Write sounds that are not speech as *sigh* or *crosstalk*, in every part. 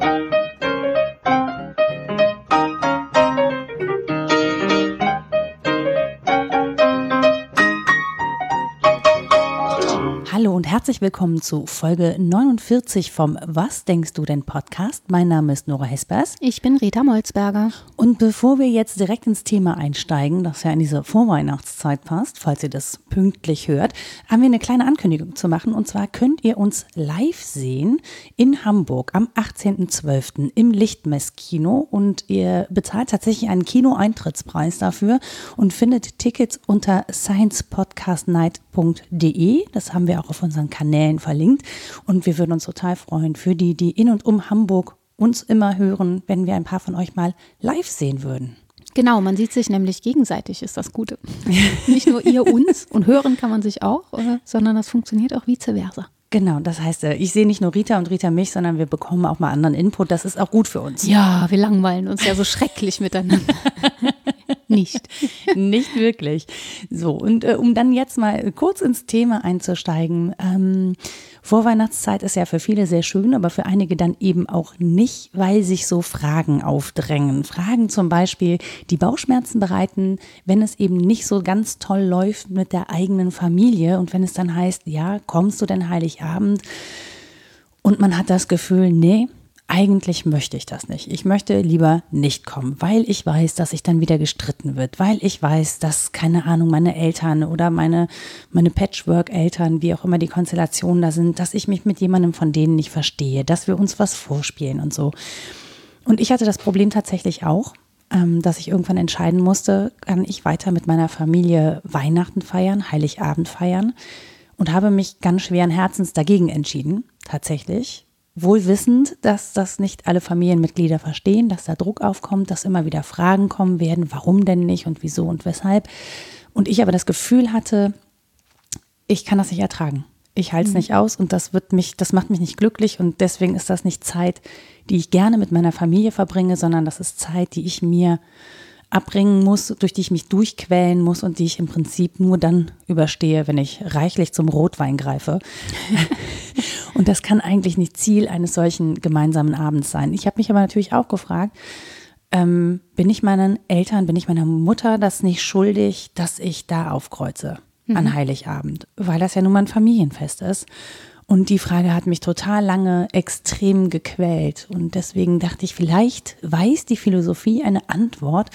Hallo und herzlich willkommen zu Folge 49 vom Was denkst du denn Podcast. Mein Name ist Nora Hespers. Ich bin Rita Molzberger. Und bevor wir jetzt direkt ins Thema einsteigen, das ja in diese Vorweihnachtszeit passt, falls ihr das pünktlich hört, haben wir eine kleine Ankündigung zu machen. Und zwar könnt ihr uns live sehen in Hamburg am 18.12. im Lichtmesskino und ihr bezahlt tatsächlich einen Kinoeintrittspreis dafür und findet Tickets unter sciencepodcastnight.de. Das haben wir auch auf unseren Kanälen verlinkt. Und wir würden uns total freuen für die, die in und um Hamburg uns immer hören, wenn wir ein paar von euch mal live sehen würden. Genau, man sieht sich nämlich gegenseitig, ist das Gute. *laughs* Nicht nur ihr uns und hören kann man sich auch, sondern das funktioniert auch vice versa. Genau, das heißt, äh, ich sehe nicht nur Rita und Rita mich, sondern wir bekommen auch mal anderen Input. Das ist auch gut für uns. Ja, wir langweilen uns ja so schrecklich miteinander. *laughs* nicht. nicht wirklich. So, und äh, um dann jetzt mal kurz ins Thema einzusteigen. Ähm, Vorweihnachtszeit ist ja für viele sehr schön, aber für einige dann eben auch nicht, weil sich so Fragen aufdrängen. Fragen zum Beispiel, die Bauchschmerzen bereiten, wenn es eben nicht so ganz toll läuft mit der eigenen Familie und wenn es dann heißt, ja, kommst du denn Heiligabend? Und man hat das Gefühl, nee, eigentlich möchte ich das nicht. Ich möchte lieber nicht kommen, weil ich weiß, dass sich dann wieder gestritten wird, weil ich weiß, dass, keine Ahnung, meine Eltern oder meine, meine Patchwork-Eltern, wie auch immer die Konstellationen da sind, dass ich mich mit jemandem von denen nicht verstehe, dass wir uns was vorspielen und so. Und ich hatte das Problem tatsächlich auch, ähm, dass ich irgendwann entscheiden musste, kann ich weiter mit meiner Familie Weihnachten feiern, Heiligabend feiern und habe mich ganz schweren Herzens dagegen entschieden, tatsächlich wohl wissend, dass das nicht alle Familienmitglieder verstehen, dass da Druck aufkommt, dass immer wieder Fragen kommen werden, warum denn nicht und wieso und weshalb. Und ich aber das Gefühl hatte, ich kann das nicht ertragen. Ich halte es mhm. nicht aus und das wird mich, das macht mich nicht glücklich und deswegen ist das nicht Zeit, die ich gerne mit meiner Familie verbringe, sondern das ist Zeit, die ich mir abbringen muss, durch die ich mich durchquälen muss und die ich im Prinzip nur dann überstehe, wenn ich reichlich zum Rotwein greife. *laughs* und das kann eigentlich nicht Ziel eines solchen gemeinsamen Abends sein. Ich habe mich aber natürlich auch gefragt, ähm, bin ich meinen Eltern, bin ich meiner Mutter das nicht schuldig, dass ich da aufkreuze mhm. an Heiligabend, weil das ja nun mal ein Familienfest ist. Und die Frage hat mich total lange extrem gequält. Und deswegen dachte ich, vielleicht weiß die Philosophie eine Antwort,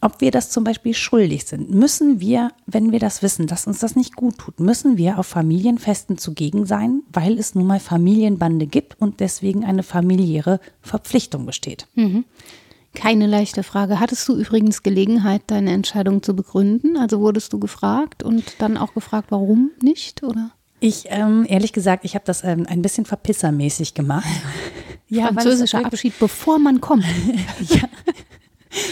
ob wir das zum Beispiel schuldig sind. Müssen wir, wenn wir das wissen, dass uns das nicht gut tut, müssen wir auf Familienfesten zugegen sein, weil es nun mal Familienbande gibt und deswegen eine familiäre Verpflichtung besteht. Mhm. Keine leichte Frage. Hattest du übrigens Gelegenheit, deine Entscheidung zu begründen? Also wurdest du gefragt und dann auch gefragt, warum nicht, oder? Ich, ähm, ehrlich gesagt, ich habe das ähm, ein bisschen verpissermäßig gemacht. *laughs* ja, Französischer Abschied, bevor man kommt. *laughs* ja.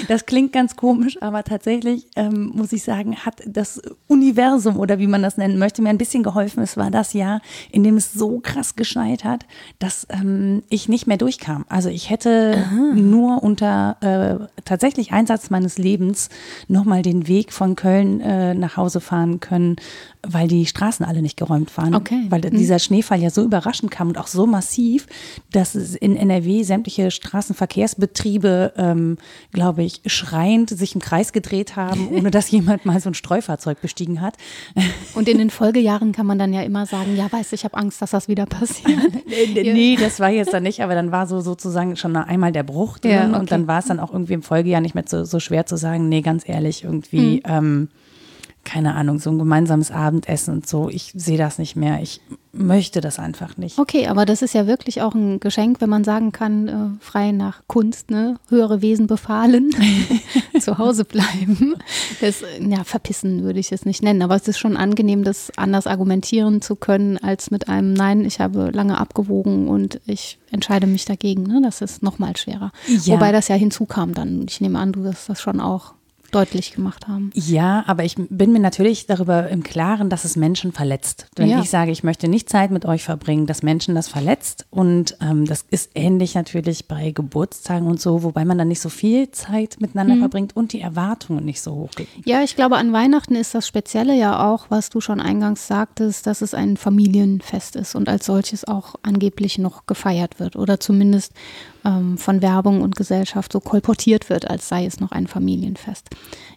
Das klingt ganz komisch, aber tatsächlich ähm, muss ich sagen, hat das Universum oder wie man das nennen möchte, mir ein bisschen geholfen. Es war das Jahr, in dem es so krass geschneit hat, dass ähm, ich nicht mehr durchkam. Also ich hätte Aha. nur unter äh, tatsächlich Einsatz meines Lebens nochmal den Weg von Köln äh, nach Hause fahren können, weil die Straßen alle nicht geräumt waren. Okay. Weil hm. dieser Schneefall ja so überraschend kam und auch so massiv, dass in NRW sämtliche Straßenverkehrsbetriebe, ähm, glaube ich, schreiend sich im Kreis gedreht haben, *laughs* ohne dass jemand mal so ein Streufahrzeug bestiegen hat. Und in den Folgejahren kann man dann ja immer sagen, ja, weiß ich habe Angst, dass das wieder passiert. *laughs* nee, das war jetzt dann nicht, aber dann war so sozusagen schon einmal der Bruch drin ja, okay. und dann war es dann auch irgendwie im Folgejahr nicht mehr so, so schwer zu sagen, nee, ganz ehrlich, irgendwie. Hm. Ähm, keine Ahnung, so ein gemeinsames Abendessen und so. Ich sehe das nicht mehr. Ich möchte das einfach nicht. Okay, aber das ist ja wirklich auch ein Geschenk, wenn man sagen kann, äh, frei nach Kunst, ne? höhere Wesen befahlen, *laughs* zu Hause bleiben. Das, ja, verpissen würde ich es nicht nennen, aber es ist schon angenehm, das anders argumentieren zu können, als mit einem Nein, ich habe lange abgewogen und ich entscheide mich dagegen. Ne? Das ist nochmal schwerer. Ja. Wobei das ja hinzukam dann. Ich nehme an, du wirst das schon auch deutlich gemacht haben. Ja, aber ich bin mir natürlich darüber im Klaren, dass es Menschen verletzt. Wenn Ja. ich sage, ich möchte nicht Zeit mit euch verbringen, dass Menschen das verletzt. Und ähm, das ist ähnlich natürlich bei Geburtstagen und so, wobei man dann nicht so viel Zeit miteinander Mhm. verbringt und die Erwartungen nicht so hoch gehen. Ja, ich glaube, an Weihnachten ist das Spezielle ja auch, was du schon eingangs sagtest, dass es ein Familienfest ist und als solches auch angeblich noch gefeiert wird oder zumindest ähm, von Werbung und Gesellschaft so kolportiert wird, als sei es noch ein Familienfest.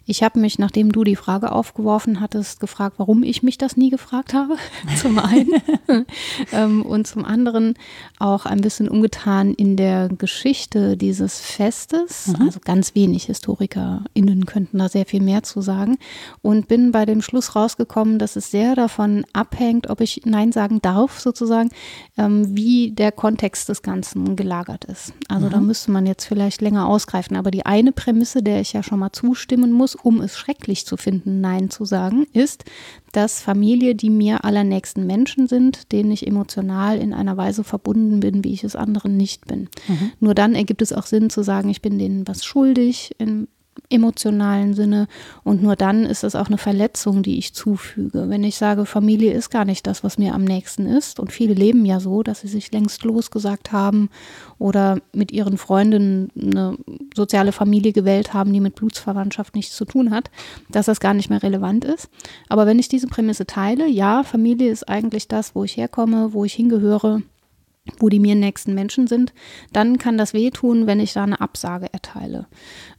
Ich habe mich, nachdem du die Frage aufgeworfen hattest, gefragt, warum ich mich das nie gefragt habe. *laughs* zum einen. *laughs* ähm, und zum anderen auch ein bisschen umgetan in der Geschichte dieses Festes. Also ganz wenig HistorikerInnen könnten da sehr viel mehr zu sagen. Und bin bei dem Schluss rausgekommen, dass es sehr davon abhängt, ob ich Nein sagen darf, sozusagen, ähm, wie der Kontext des Ganzen gelagert ist. Also da müsste man jetzt vielleicht länger ausgreifen. Aber die eine Prämisse, der ich ja schon mal zustimmen muss, um es schrecklich zu finden, Nein zu sagen, ist, dass Familie die mir allernächsten Menschen sind, denen ich emotional in einer Weise verbunden bin, wie ich es anderen nicht bin. Nur dann ergibt es auch Sinn zu sagen, ich bin denen was schuldig im emotionalen Sinne und nur dann ist es auch eine Verletzung, die ich zufüge. Wenn ich sage, Familie ist gar nicht das, was mir am nächsten ist und viele leben ja so, dass sie sich längst losgesagt haben oder mit ihren Freundinnen eine soziale Familie gewählt haben, die mit Blutsverwandtschaft nichts zu tun hat, dass das gar nicht mehr relevant ist. Aber wenn ich diese Prämisse teile, ja, Familie ist eigentlich das, wo ich herkomme, wo ich hingehöre, wo die mir nächsten Menschen sind, dann kann das wehtun, wenn ich da eine Absage erteile.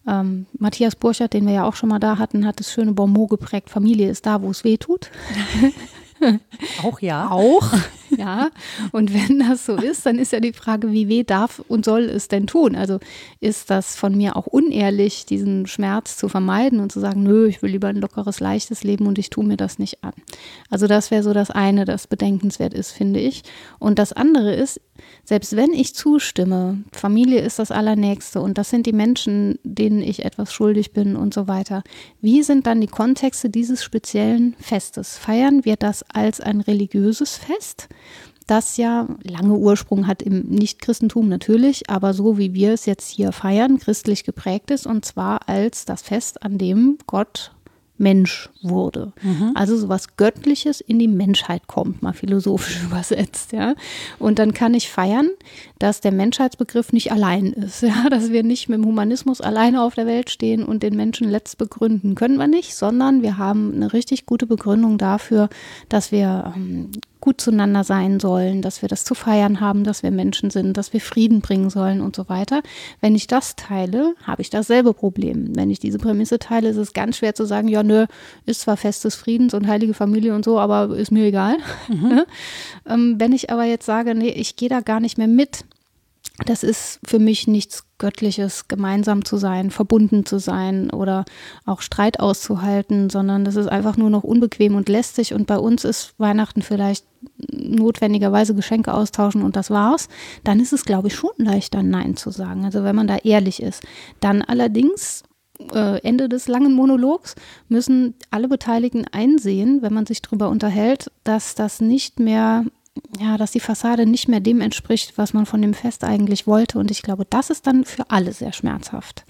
Ähm, Matthias Burchardt, den wir ja auch schon mal da hatten, hat das schöne Bonmot geprägt, Familie ist da, wo es weh tut. *laughs* Auch ja. Auch, ja. Und wenn das so ist, dann ist ja die Frage, wie weh darf und soll es denn tun? Also ist das von mir auch unehrlich, diesen Schmerz zu vermeiden und zu sagen, nö, ich will lieber ein lockeres, leichtes Leben und ich tue mir das nicht an. Also das wäre so das eine, das bedenkenswert ist, finde ich. Und das andere ist, selbst wenn ich zustimme, Familie ist das Allernächste und das sind die Menschen, denen ich etwas schuldig bin und so weiter. Wie sind dann die Kontexte dieses speziellen Festes? Feiern wir das als ein religiöses Fest? Das ja lange Ursprung hat im Nichtchristentum natürlich, aber so wie wir es jetzt hier feiern, christlich geprägt ist und zwar als das Fest, an dem Gott Mensch wurde. Also sowas Göttliches in die Menschheit kommt, mal philosophisch *laughs* übersetzt, ja. Und dann kann ich feiern, dass der Menschheitsbegriff nicht allein ist, *laughs* ja, dass wir nicht mit dem Humanismus alleine auf der Welt stehen und den Menschen letzt begründen. Können wir nicht, sondern wir haben eine richtig gute Begründung dafür, dass wir ähm, gut zueinander sein sollen, dass wir das zu feiern haben, dass wir Menschen sind, dass wir Frieden bringen sollen und so weiter. Wenn ich das teile, habe ich dasselbe Problem. Wenn ich diese Prämisse teile, ist es ganz schwer zu sagen, ja, nö, ist zwar Fest des Friedens und heilige Familie und so, aber ist mir egal. *laughs* ähm, wenn ich aber jetzt sage, nee, ich gehe da gar nicht mehr mit, das ist für mich nichts Göttliches, gemeinsam zu sein, verbunden zu sein oder auch Streit auszuhalten, sondern das ist einfach nur noch unbequem und lästig. Und bei uns ist Weihnachten vielleicht notwendigerweise Geschenke austauschen und das war's. Dann ist es, glaube ich, schon leichter, Nein zu sagen. Also wenn man da ehrlich ist. Dann allerdings äh, Ende des langen Monologs müssen alle Beteiligten einsehen, wenn man sich darüber unterhält, dass das nicht mehr ja, dass die Fassade nicht mehr dem entspricht, was man von dem Fest eigentlich wollte. Und ich glaube, das ist dann für alle sehr schmerzhaft.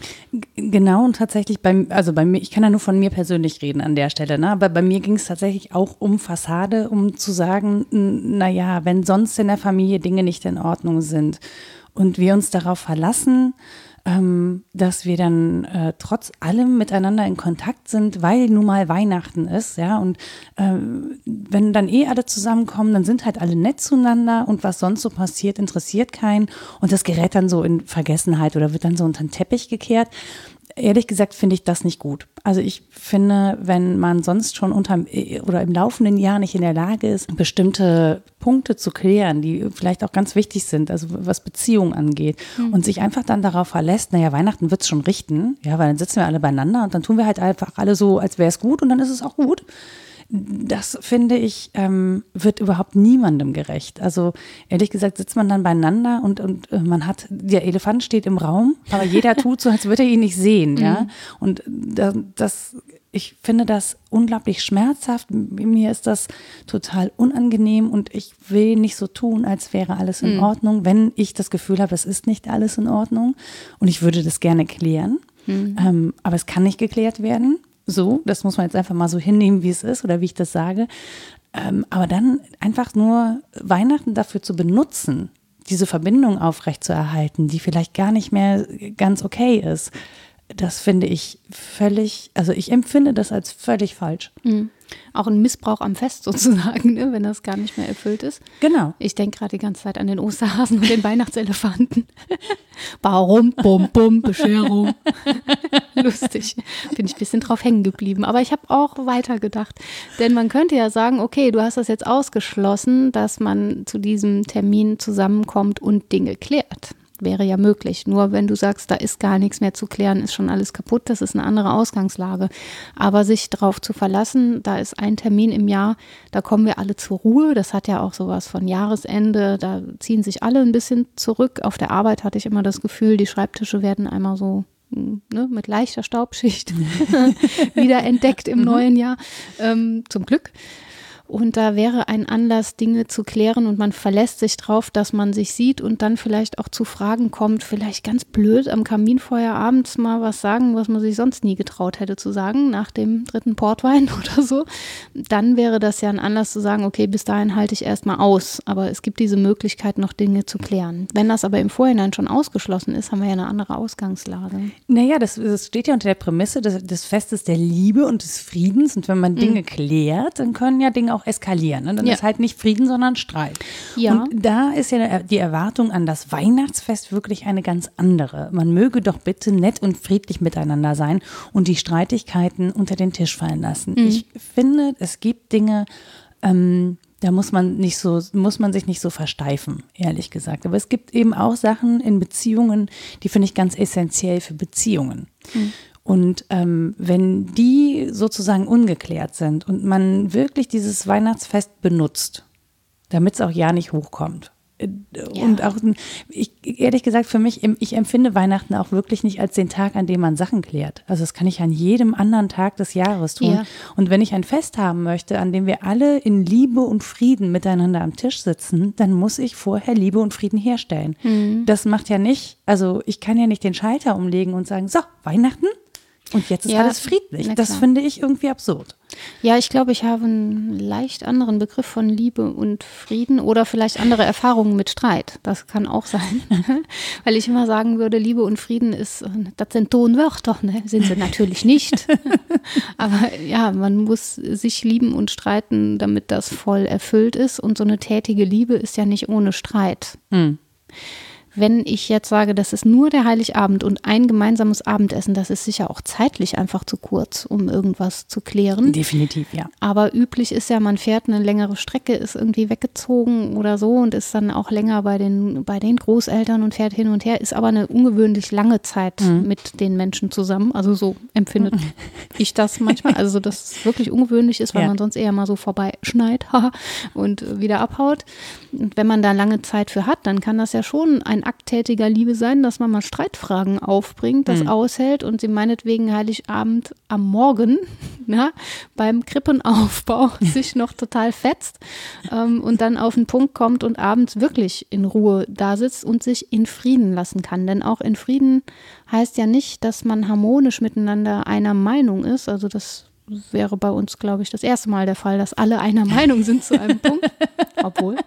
Genau, und tatsächlich bei, also bei mir, ich kann ja nur von mir persönlich reden an der Stelle, ne? aber bei mir ging es tatsächlich auch um Fassade, um zu sagen, naja, wenn sonst in der Familie Dinge nicht in Ordnung sind und wir uns darauf verlassen, ähm, dass wir dann äh, trotz allem miteinander in Kontakt sind, weil nun mal Weihnachten ist, ja, und ähm, wenn dann eh alle zusammenkommen, dann sind halt alle nett zueinander und was sonst so passiert, interessiert keinen und das gerät dann so in Vergessenheit oder wird dann so unter den Teppich gekehrt. Ehrlich gesagt finde ich das nicht gut. Also ich finde, wenn man sonst schon unterm oder im laufenden Jahr nicht in der Lage ist, bestimmte Punkte zu klären, die vielleicht auch ganz wichtig sind, also was Beziehungen angeht, und sich einfach dann darauf verlässt, naja, Weihnachten wird's schon richten, ja, weil dann sitzen wir alle beieinander und dann tun wir halt einfach alle so, als wäre es gut und dann ist es auch gut das finde ich, ähm, wird überhaupt niemandem gerecht. Also ehrlich gesagt sitzt man dann beieinander und, und äh, man hat, der Elefant steht im Raum, aber jeder *laughs* tut so, als würde er ihn nicht sehen, ja. Und da, das, ich finde das unglaublich schmerzhaft. Mir ist das total unangenehm und ich will nicht so tun, als wäre alles in Ordnung, wenn ich das Gefühl habe, es ist nicht alles in Ordnung und ich würde das gerne klären. Mhm. Ähm, aber es kann nicht geklärt werden. So, das muss man jetzt einfach mal so hinnehmen, wie es ist oder wie ich das sage. Ähm, aber dann einfach nur Weihnachten dafür zu benutzen, diese Verbindung aufrechtzuerhalten, die vielleicht gar nicht mehr ganz okay ist, das finde ich völlig, also ich empfinde das als völlig falsch. Mhm auch ein Missbrauch am Fest sozusagen, ne, wenn das gar nicht mehr erfüllt ist. Genau. Ich denke gerade die ganze Zeit an den Osterhasen und den *laughs* Weihnachtselefanten. Warum? Bum, bum, Bescherung. *laughs* Lustig. Bin ich ein bisschen drauf hängen geblieben. Aber ich habe auch weitergedacht. Denn man könnte ja sagen, okay, du hast das jetzt ausgeschlossen, dass man zu diesem Termin zusammenkommt und Dinge klärt wäre ja möglich. Nur wenn du sagst, da ist gar nichts mehr zu klären, ist schon alles kaputt, das ist eine andere Ausgangslage. Aber sich darauf zu verlassen, da ist ein Termin im Jahr, da kommen wir alle zur Ruhe. Das hat ja auch sowas von Jahresende, da ziehen sich alle ein bisschen zurück. Auf der Arbeit hatte ich immer das Gefühl, die Schreibtische werden einmal so Ne, mit leichter Staubschicht *laughs* *laughs* wieder entdeckt im mhm. neuen Jahr. Ähm, zum Glück. Und da wäre ein Anlass, Dinge zu klären und man verlässt sich drauf, dass man sich sieht und dann vielleicht auch zu Fragen kommt, vielleicht ganz blöd am Kaminfeuer abends mal was sagen, was man sich sonst nie getraut hätte zu sagen, nach dem dritten Portwein *laughs* oder so. Dann wäre das ja ein Anlass zu sagen, okay, bis dahin halte ich erstmal aus. Aber es gibt diese Möglichkeit, noch Dinge zu klären. Wenn das aber im Vorhinein schon ausgeschlossen ist, haben wir ja eine andere Ausgangslage. Naja, das, das steht ja unter der Prämisse des, des Festes der Liebe und des Friedens. Und wenn man Dinge mhm. klärt, dann können ja Dinge auch eskalieren. Ne? Dann ja. ist halt nicht Frieden, sondern Streit. Ja. Und da ist ja die Erwartung an das Weihnachtsfest wirklich eine ganz andere. Man möge doch bitte nett und friedlich miteinander sein und die Streitigkeiten unter den Tisch fallen lassen. Mhm. Ich finde, es gibt Dinge, ähm, da muss man nicht so, muss man sich nicht so versteifen, ehrlich gesagt. Aber es gibt eben auch Sachen in Beziehungen, die finde ich ganz essentiell für Beziehungen. Mhm. Und ähm, wenn die sozusagen ungeklärt sind und man wirklich dieses Weihnachtsfest benutzt, damit es auch ja nicht hochkommt. Äh, ja. Und auch, ich, ehrlich gesagt, für mich, ich empfinde Weihnachten auch wirklich nicht als den Tag, an dem man Sachen klärt. Also das kann ich an jedem anderen Tag des Jahres tun. Ja. Und wenn ich ein Fest haben möchte, an dem wir alle in Liebe und Frieden miteinander am Tisch sitzen, dann muss ich vorher Liebe und Frieden herstellen. Mhm. Das macht ja nicht, also ich kann ja nicht den Schalter umlegen und sagen, so, Weihnachten, und jetzt ist ja, alles friedlich. Das finde ich irgendwie absurd. Ja, ich glaube, ich habe einen leicht anderen Begriff von Liebe und Frieden oder vielleicht andere Erfahrungen mit Streit. Das kann auch sein. *laughs* Weil ich immer sagen würde, Liebe und Frieden ist, das sind Tonwörter, ne? Sind sie natürlich nicht. *laughs* Aber ja, man muss sich lieben und streiten, damit das voll erfüllt ist. Und so eine tätige Liebe ist ja nicht ohne Streit. Hm. Wenn ich jetzt sage, das ist nur der Heiligabend und ein gemeinsames Abendessen, das ist sicher auch zeitlich einfach zu kurz, um irgendwas zu klären. Definitiv, ja. Aber üblich ist ja, man fährt eine längere Strecke, ist irgendwie weggezogen oder so und ist dann auch länger bei den, bei den Großeltern und fährt hin und her, ist aber eine ungewöhnlich lange Zeit mhm. mit den Menschen zusammen. Also so empfindet mhm. *laughs* ich das manchmal. Also, dass es wirklich ungewöhnlich ist, weil ja. man sonst eher mal so vorbeischneit *laughs* und wieder abhaut. Und wenn man da lange Zeit für hat, dann kann das ja schon ein Akt tätiger Liebe sein, dass man mal Streitfragen aufbringt, das mhm. aushält und sie meinetwegen Heiligabend am Morgen *laughs* na, beim Krippenaufbau *laughs* sich noch total fetzt ähm, und dann auf den Punkt kommt und abends wirklich in Ruhe da sitzt und sich in Frieden lassen kann. Denn auch in Frieden heißt ja nicht, dass man harmonisch miteinander einer Meinung ist. Also das wäre bei uns, glaube ich, das erste Mal der Fall, dass alle einer *laughs* Meinung sind zu einem Punkt. Obwohl.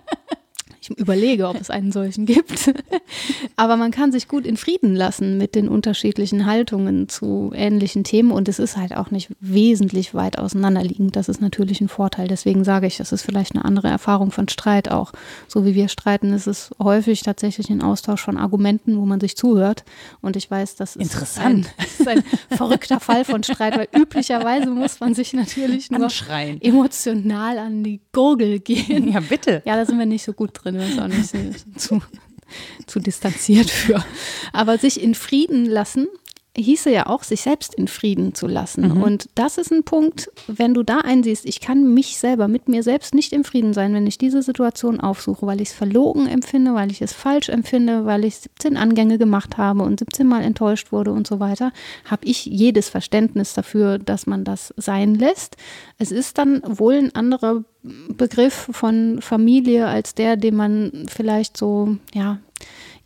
Ich überlege, ob es einen solchen gibt. *laughs* Aber man kann sich gut in Frieden lassen mit den unterschiedlichen Haltungen zu ähnlichen Themen und es ist halt auch nicht wesentlich weit auseinanderliegend. Das ist natürlich ein Vorteil. Deswegen sage ich, das ist vielleicht eine andere Erfahrung von Streit auch. So wie wir streiten, ist es häufig tatsächlich ein Austausch von Argumenten, wo man sich zuhört. Und ich weiß, das ist, Interessant. Ein, *laughs* das ist ein verrückter Fall von Streit, weil üblicherweise muss man sich natürlich nur Anschreien. emotional an die Gurgel gehen. Ja, bitte. Ja, da sind wir nicht so gut drin bin auch nicht *laughs* zu, zu distanziert für. Aber sich in Frieden lassen hieße ja auch, sich selbst in Frieden zu lassen. Mhm. Und das ist ein Punkt, wenn du da einsiehst, ich kann mich selber mit mir selbst nicht im Frieden sein, wenn ich diese Situation aufsuche, weil ich es verlogen empfinde, weil ich es falsch empfinde, weil ich 17 Angänge gemacht habe und 17 Mal enttäuscht wurde und so weiter, habe ich jedes Verständnis dafür, dass man das sein lässt. Es ist dann wohl ein anderer Begriff von Familie als der, den man vielleicht so, ja,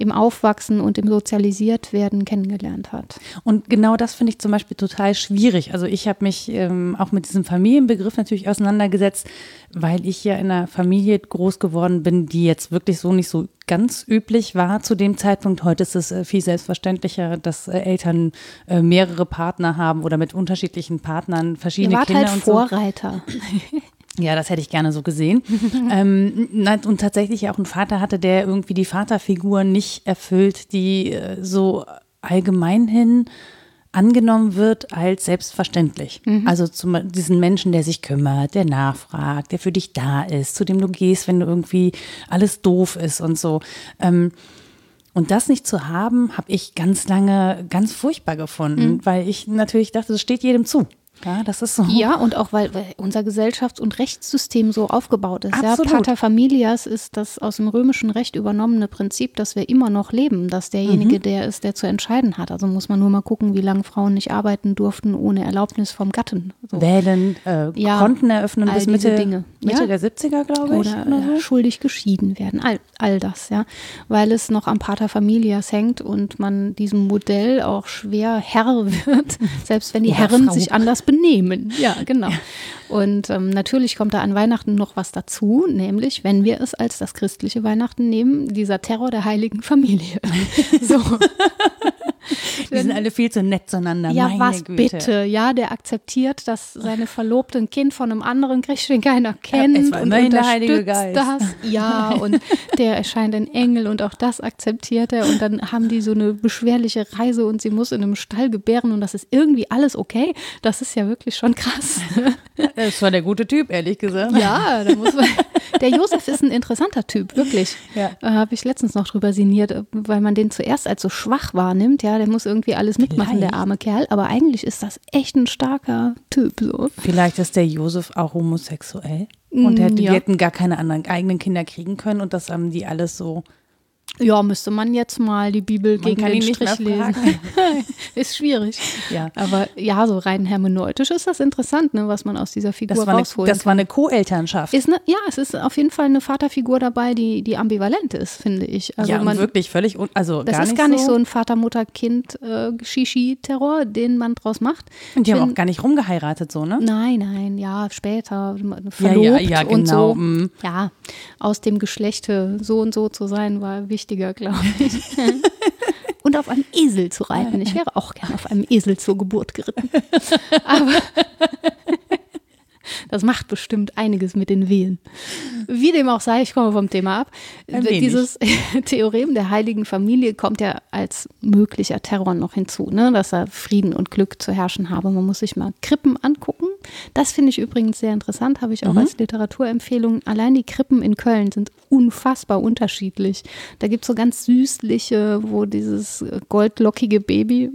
im Aufwachsen und im Sozialisiert werden kennengelernt hat. Und genau das finde ich zum Beispiel total schwierig. Also ich habe mich ähm, auch mit diesem Familienbegriff natürlich auseinandergesetzt, weil ich ja in einer Familie groß geworden bin, die jetzt wirklich so nicht so ganz üblich war zu dem Zeitpunkt. Heute ist es äh, viel selbstverständlicher, dass äh, Eltern äh, mehrere Partner haben oder mit unterschiedlichen Partnern verschiedene Ihr wart Kinder halt und so. *laughs* Ja, das hätte ich gerne so gesehen. *laughs* ähm, und tatsächlich auch einen Vater hatte, der irgendwie die Vaterfigur nicht erfüllt, die äh, so allgemein hin angenommen wird als selbstverständlich. Also zum, diesen Menschen, der sich kümmert, der nachfragt, der für dich da ist, zu dem du gehst, wenn du irgendwie alles doof ist und so. Ähm, und das nicht zu haben, habe ich ganz lange ganz furchtbar gefunden, weil ich natürlich dachte, das steht jedem zu. Ja, das ist so. Ja, und auch weil, weil unser Gesellschafts- und Rechtssystem so aufgebaut ist. Absolut. Ja, Pater familias ist das aus dem römischen Recht übernommene Prinzip, dass wir immer noch leben, dass derjenige Mhm. der ist, der zu entscheiden hat. Also muss man nur mal gucken, wie lange Frauen nicht arbeiten durften ohne Erlaubnis vom Gatten. So. Wählen, äh, Ja, Konten eröffnen bis diese Mitte, Dinge. Mitte Ja. der 70er, glaube ich. oder oder so. schuldig geschieden werden. All, all das, ja. Weil es noch am Pater Familias hängt und man diesem Modell auch schwer Herr *laughs* wird, selbst wenn die Oder Herren Frau. sich anders benehmen. Ja, genau. Und ähm, natürlich kommt da an Weihnachten noch was dazu, nämlich, wenn wir es als das christliche Weihnachten nehmen, dieser Terror der heiligen Familie. *laughs* so. *laughs* Die sind alle viel zu nett zueinander. Ja, meine was Güte. bitte? Ja, der akzeptiert, dass seine *laughs* Verlobte ein Kind von einem anderen kriegt, den keiner kennt es war und unterstützt Heilige Geist. das. Ja, und der erscheint ein Engel und auch das akzeptiert er. Und dann haben die so eine beschwerliche Reise und sie muss in einem Stall gebären und das ist irgendwie alles okay. Das ist ja wirklich schon krass. *laughs* Das war der gute Typ, ehrlich gesagt. Ja, da muss man. Der Josef ist ein interessanter Typ, wirklich. Ja. Äh, Habe ich letztens noch drüber sinniert, weil man den zuerst als so schwach wahrnimmt. Ja, der muss irgendwie alles mitmachen, Vielleicht. der arme Kerl. Aber eigentlich ist das echt ein starker Typ. So. Vielleicht ist der Josef auch homosexuell. Und der, die ja. hätten gar keine anderen eigenen Kinder kriegen können und das haben die alles so. Ja, müsste man jetzt mal die Bibel Man gegen den Strich lesen. *laughs* ist schwierig. Ja. Aber ja, so rein hermeneutisch ist das interessant, ne, was man aus dieser Figur Das war eine, rausholt. das war eine Co-Elternschaft. ist ne, ja, es ist auf jeden Fall eine Vaterfigur dabei, die, die ambivalent ist, finde ich. Also ja, und man, wirklich völlig, un also das gar ist gar nicht so so ein Vater-Mutter-Kind-Shishi-Terror, den man draus macht. Und die haben Find- auch gar nicht rumgeheiratet, so, ne? Nein, nein, ja, später verlobt Ja, ja, ja, und genau, so. mm. Ja, aus dem Geschlechte so und so zu sein, war wichtiger, glaube *laughs* ich. und auf einem Esel zu reiten. Ich wäre auch gern auf einem Esel zur Geburt geritten. *laughs* Aber das macht bestimmt einiges mit den Wehen. Wie dem auch sei, ich komme vom Thema ab. Dieses *laughs* Theorem der heiligen Familie kommt ja als möglicher Terror noch hinzu, ne? dass er Frieden und Glück zu herrschen habe. Man muss sich mal Krippen angucken. Das finde ich übrigens sehr interessant, habe ich auch als Literaturempfehlung. Allein die Krippen in Köln sind unfassbar unterschiedlich. Da gibt es so ganz süßliche, wo dieses goldlockige Baby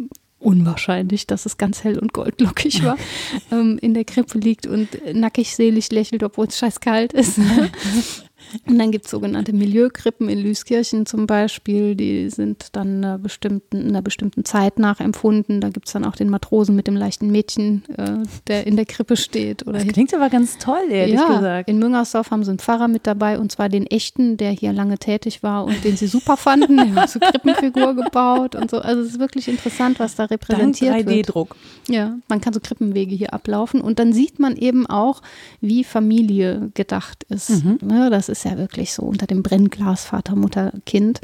unwahrscheinlich, dass es ganz hell und goldlockig war, *laughs* ähm, in der Krippe liegt und nackig selig lächelt, obwohl es scheiß kalt ist. *laughs* Und dann gibt es sogenannte Milieukrippen in Lüskirchen zum Beispiel, die sind dann einer bestimmten, einer bestimmten Zeit nachempfunden. Da gibt es dann auch den Matrosen mit dem leichten Mädchen, äh, der in der Krippe steht. Oder Das klingt aber ganz toll, ehrlich ja, gesagt. in Müngersdorf haben sie einen Pfarrer mit dabei und zwar den echten, der hier lange tätig war und den sie super fanden. Der hat so Krippenfigur gebaut und so. Also es ist wirklich interessant, was da Dank repräsentiert wird. 3D-Druck. Ja, man kann so Krippenwege hier ablaufen und dann sieht man eben auch, wie Familie gedacht ist. Ne, das ist ja wirklich so unter dem Brennglas Vater, Mutter, Kind.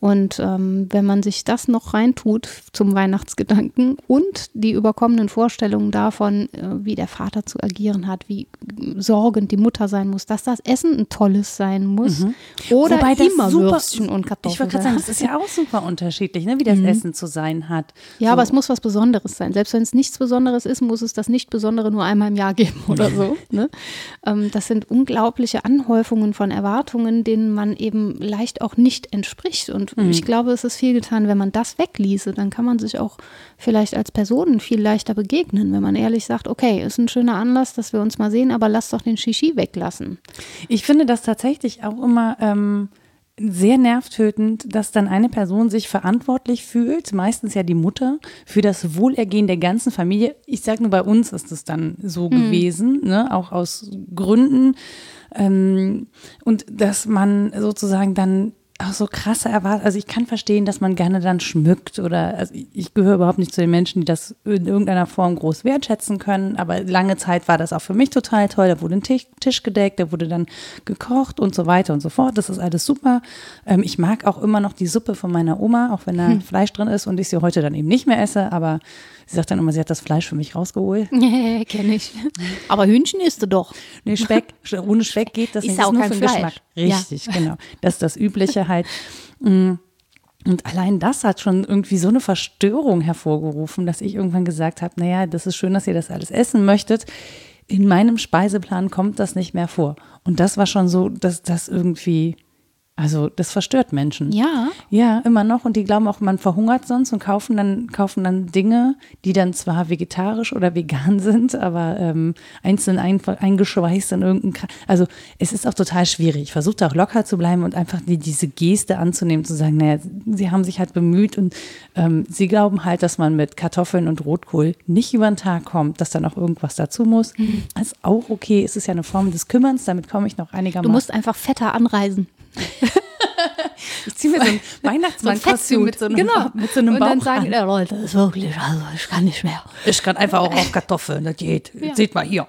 Und ähm, wenn man sich das noch reintut zum Weihnachtsgedanken und die überkommenen Vorstellungen davon, äh, wie der Vater zu agieren hat, wie sorgend die Mutter sein muss, dass das Essen ein tolles sein muss oder Wobei immer super- Würstchen und Ich Kartoffeln. wollte gerade sagen, das ist ja auch super unterschiedlich, ne, wie das Essen zu sein hat. Ja, so. aber es muss was Besonderes sein. Selbst wenn es nichts Besonderes ist, muss es das Nicht-Besondere nur einmal im Jahr geben *laughs* oder so. Ne? Ähm, das sind unglaubliche Anhäufungen von Erwartungen, denen man eben leicht auch nicht entspricht. Und ich glaube, es ist viel getan, wenn man das wegließe. Dann kann man sich auch vielleicht als Personen viel leichter begegnen, wenn man ehrlich sagt, okay, ist ein schöner Anlass, dass wir uns mal sehen, aber lass doch den Shishi weglassen. Ich finde das tatsächlich auch immer ähm, sehr nervtötend, dass dann eine Person sich verantwortlich fühlt, meistens ja die Mutter, für das Wohlergehen der ganzen Familie. Ich sage nur, bei uns ist es dann so gewesen, ne? auch aus Gründen. Ähm, und dass man sozusagen dann auch so krasse Erwartungen. Also ich kann verstehen, dass man gerne dann schmückt oder also ich gehöre überhaupt nicht zu den Menschen, die das in irgendeiner Form groß wertschätzen können. Aber lange Zeit war das auch für mich total toll. Da wurde ein Tisch, Tisch gedeckt, da wurde dann gekocht und so weiter und so fort. Das ist alles super. Ähm, ich mag auch immer noch die Suppe von meiner Oma, auch wenn da hm. Fleisch drin ist und ich sie heute dann eben nicht mehr esse. Aber Sie sagt dann immer, sie hat das Fleisch für mich rausgeholt. *laughs* Nee, kenne ich. Aber Hühnchen isst du doch. Nee, Speck, ohne Speck geht das ist nicht. Ist auch kein Fleisch. Geschmack. Richtig, ja. genau. Das ist das Übliche halt. Mm. Und allein das hat schon irgendwie so eine Verstörung hervorgerufen, dass ich irgendwann gesagt habe, naja, das ist schön, dass ihr das alles essen möchtet. In meinem Speiseplan kommt das nicht mehr vor. Und das war schon so, dass das irgendwie also das verstört Menschen. Ja. Ja, immer noch. Und die glauben auch, man verhungert sonst und kaufen dann, kaufen dann Dinge, die dann zwar vegetarisch oder vegan *laughs* sind, aber ähm, einzeln ein, eingeschweißt in irgendein. Also es ist auch total schwierig. Ich versuche da auch locker zu bleiben und einfach die, diese Geste anzunehmen, zu sagen, naja, sie haben sich halt bemüht und ähm, sie glauben halt, dass man mit Kartoffeln und Rotkohl nicht über den Tag kommt, dass dann auch irgendwas dazu muss. Mhm. Das ist auch okay. Es ist ja eine Form des Kümmerns, damit komme ich noch einigermaßen. Du musst einfach fetter anreisen. *laughs* Ich ziehe mir so ein Weihnachtsmann-Kostüm so mit so einem, genau. mit so einem Und Bauch dann sagen die Leute, das ist wirklich, also ich kann nicht mehr. Ich kann einfach auch auf *laughs* Kartoffeln, das geht. Ja. Seht mal hier.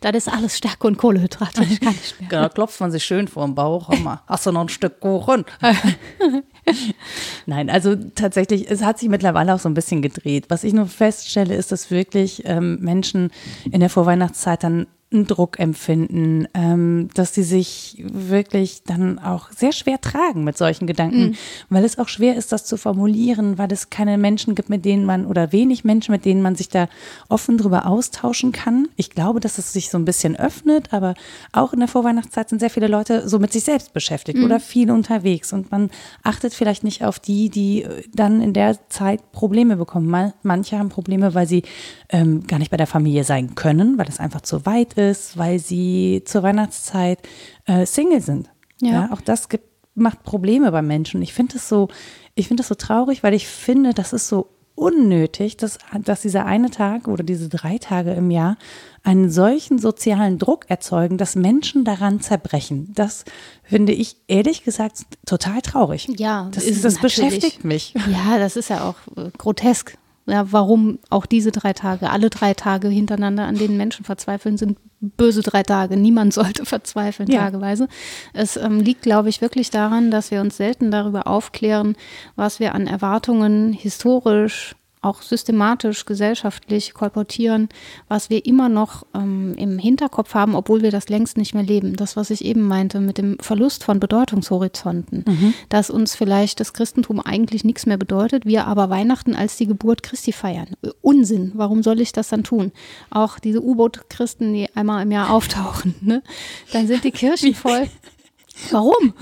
Das ist alles Stärke und Kohlehydrate, ich kann nicht mehr. Genau, klopft man sich schön vor den Bauch. Mal, hast du noch ein Stück Kuchen? *laughs* Nein, also tatsächlich, es hat sich mittlerweile auch so ein bisschen gedreht. Was ich nur feststelle, ist, dass wirklich ähm, Menschen in der Vorweihnachtszeit dann einen Druck empfinden, ähm, dass sie sich wirklich dann auch sehr schwer tragen mit solchen Gedanken, mhm. weil es auch schwer ist, das zu formulieren, weil es keine Menschen gibt, mit denen man oder wenig Menschen, mit denen man sich da offen drüber austauschen kann. Ich glaube, dass es sich so ein bisschen öffnet, aber auch in der Vorweihnachtszeit sind sehr viele Leute so mit sich selbst beschäftigt mhm. oder viel unterwegs und man achtet vielleicht nicht auf die, die dann in der Zeit Probleme bekommen. Manche haben Probleme, weil sie ähm, gar nicht bei der Familie sein können, weil es einfach zu weit ist, weil sie zur Weihnachtszeit äh, Single sind. Ja. ja auch das gibt, macht Probleme bei Menschen. Ich finde es so, ich finde das so traurig, weil ich finde, das ist so unnötig, dass, dass dieser eine Tag oder diese drei Tage im Jahr einen solchen sozialen Druck erzeugen, dass Menschen daran zerbrechen. Das finde ich ehrlich gesagt total traurig. Ja, das, ist, das beschäftigt mich. Ja, das ist ja auch äh, grotesk ja, warum auch diese drei Tage, alle drei Tage hintereinander, an denen Menschen verzweifeln, sind böse drei Tage. Niemand *laughs* sollte verzweifeln, ja. tageweise. Es ähm, liegt, glaube ich, wirklich daran, dass wir uns selten darüber aufklären, was wir an Erwartungen historisch auch systematisch, gesellschaftlich kolportieren, was wir immer noch ähm, im Hinterkopf haben, obwohl wir das längst nicht mehr leben. Das, was ich eben meinte mit dem Verlust von Bedeutungshorizonten, mhm. dass uns vielleicht das Christentum eigentlich nichts mehr bedeutet, wir aber Weihnachten als die Geburt Christi feiern. Unsinn. Warum soll ich das dann tun? Auch diese U-Boot-Christen, die einmal im Jahr auftauchen, *laughs* ne? dann sind die Kirchen *laughs* voll. Warum?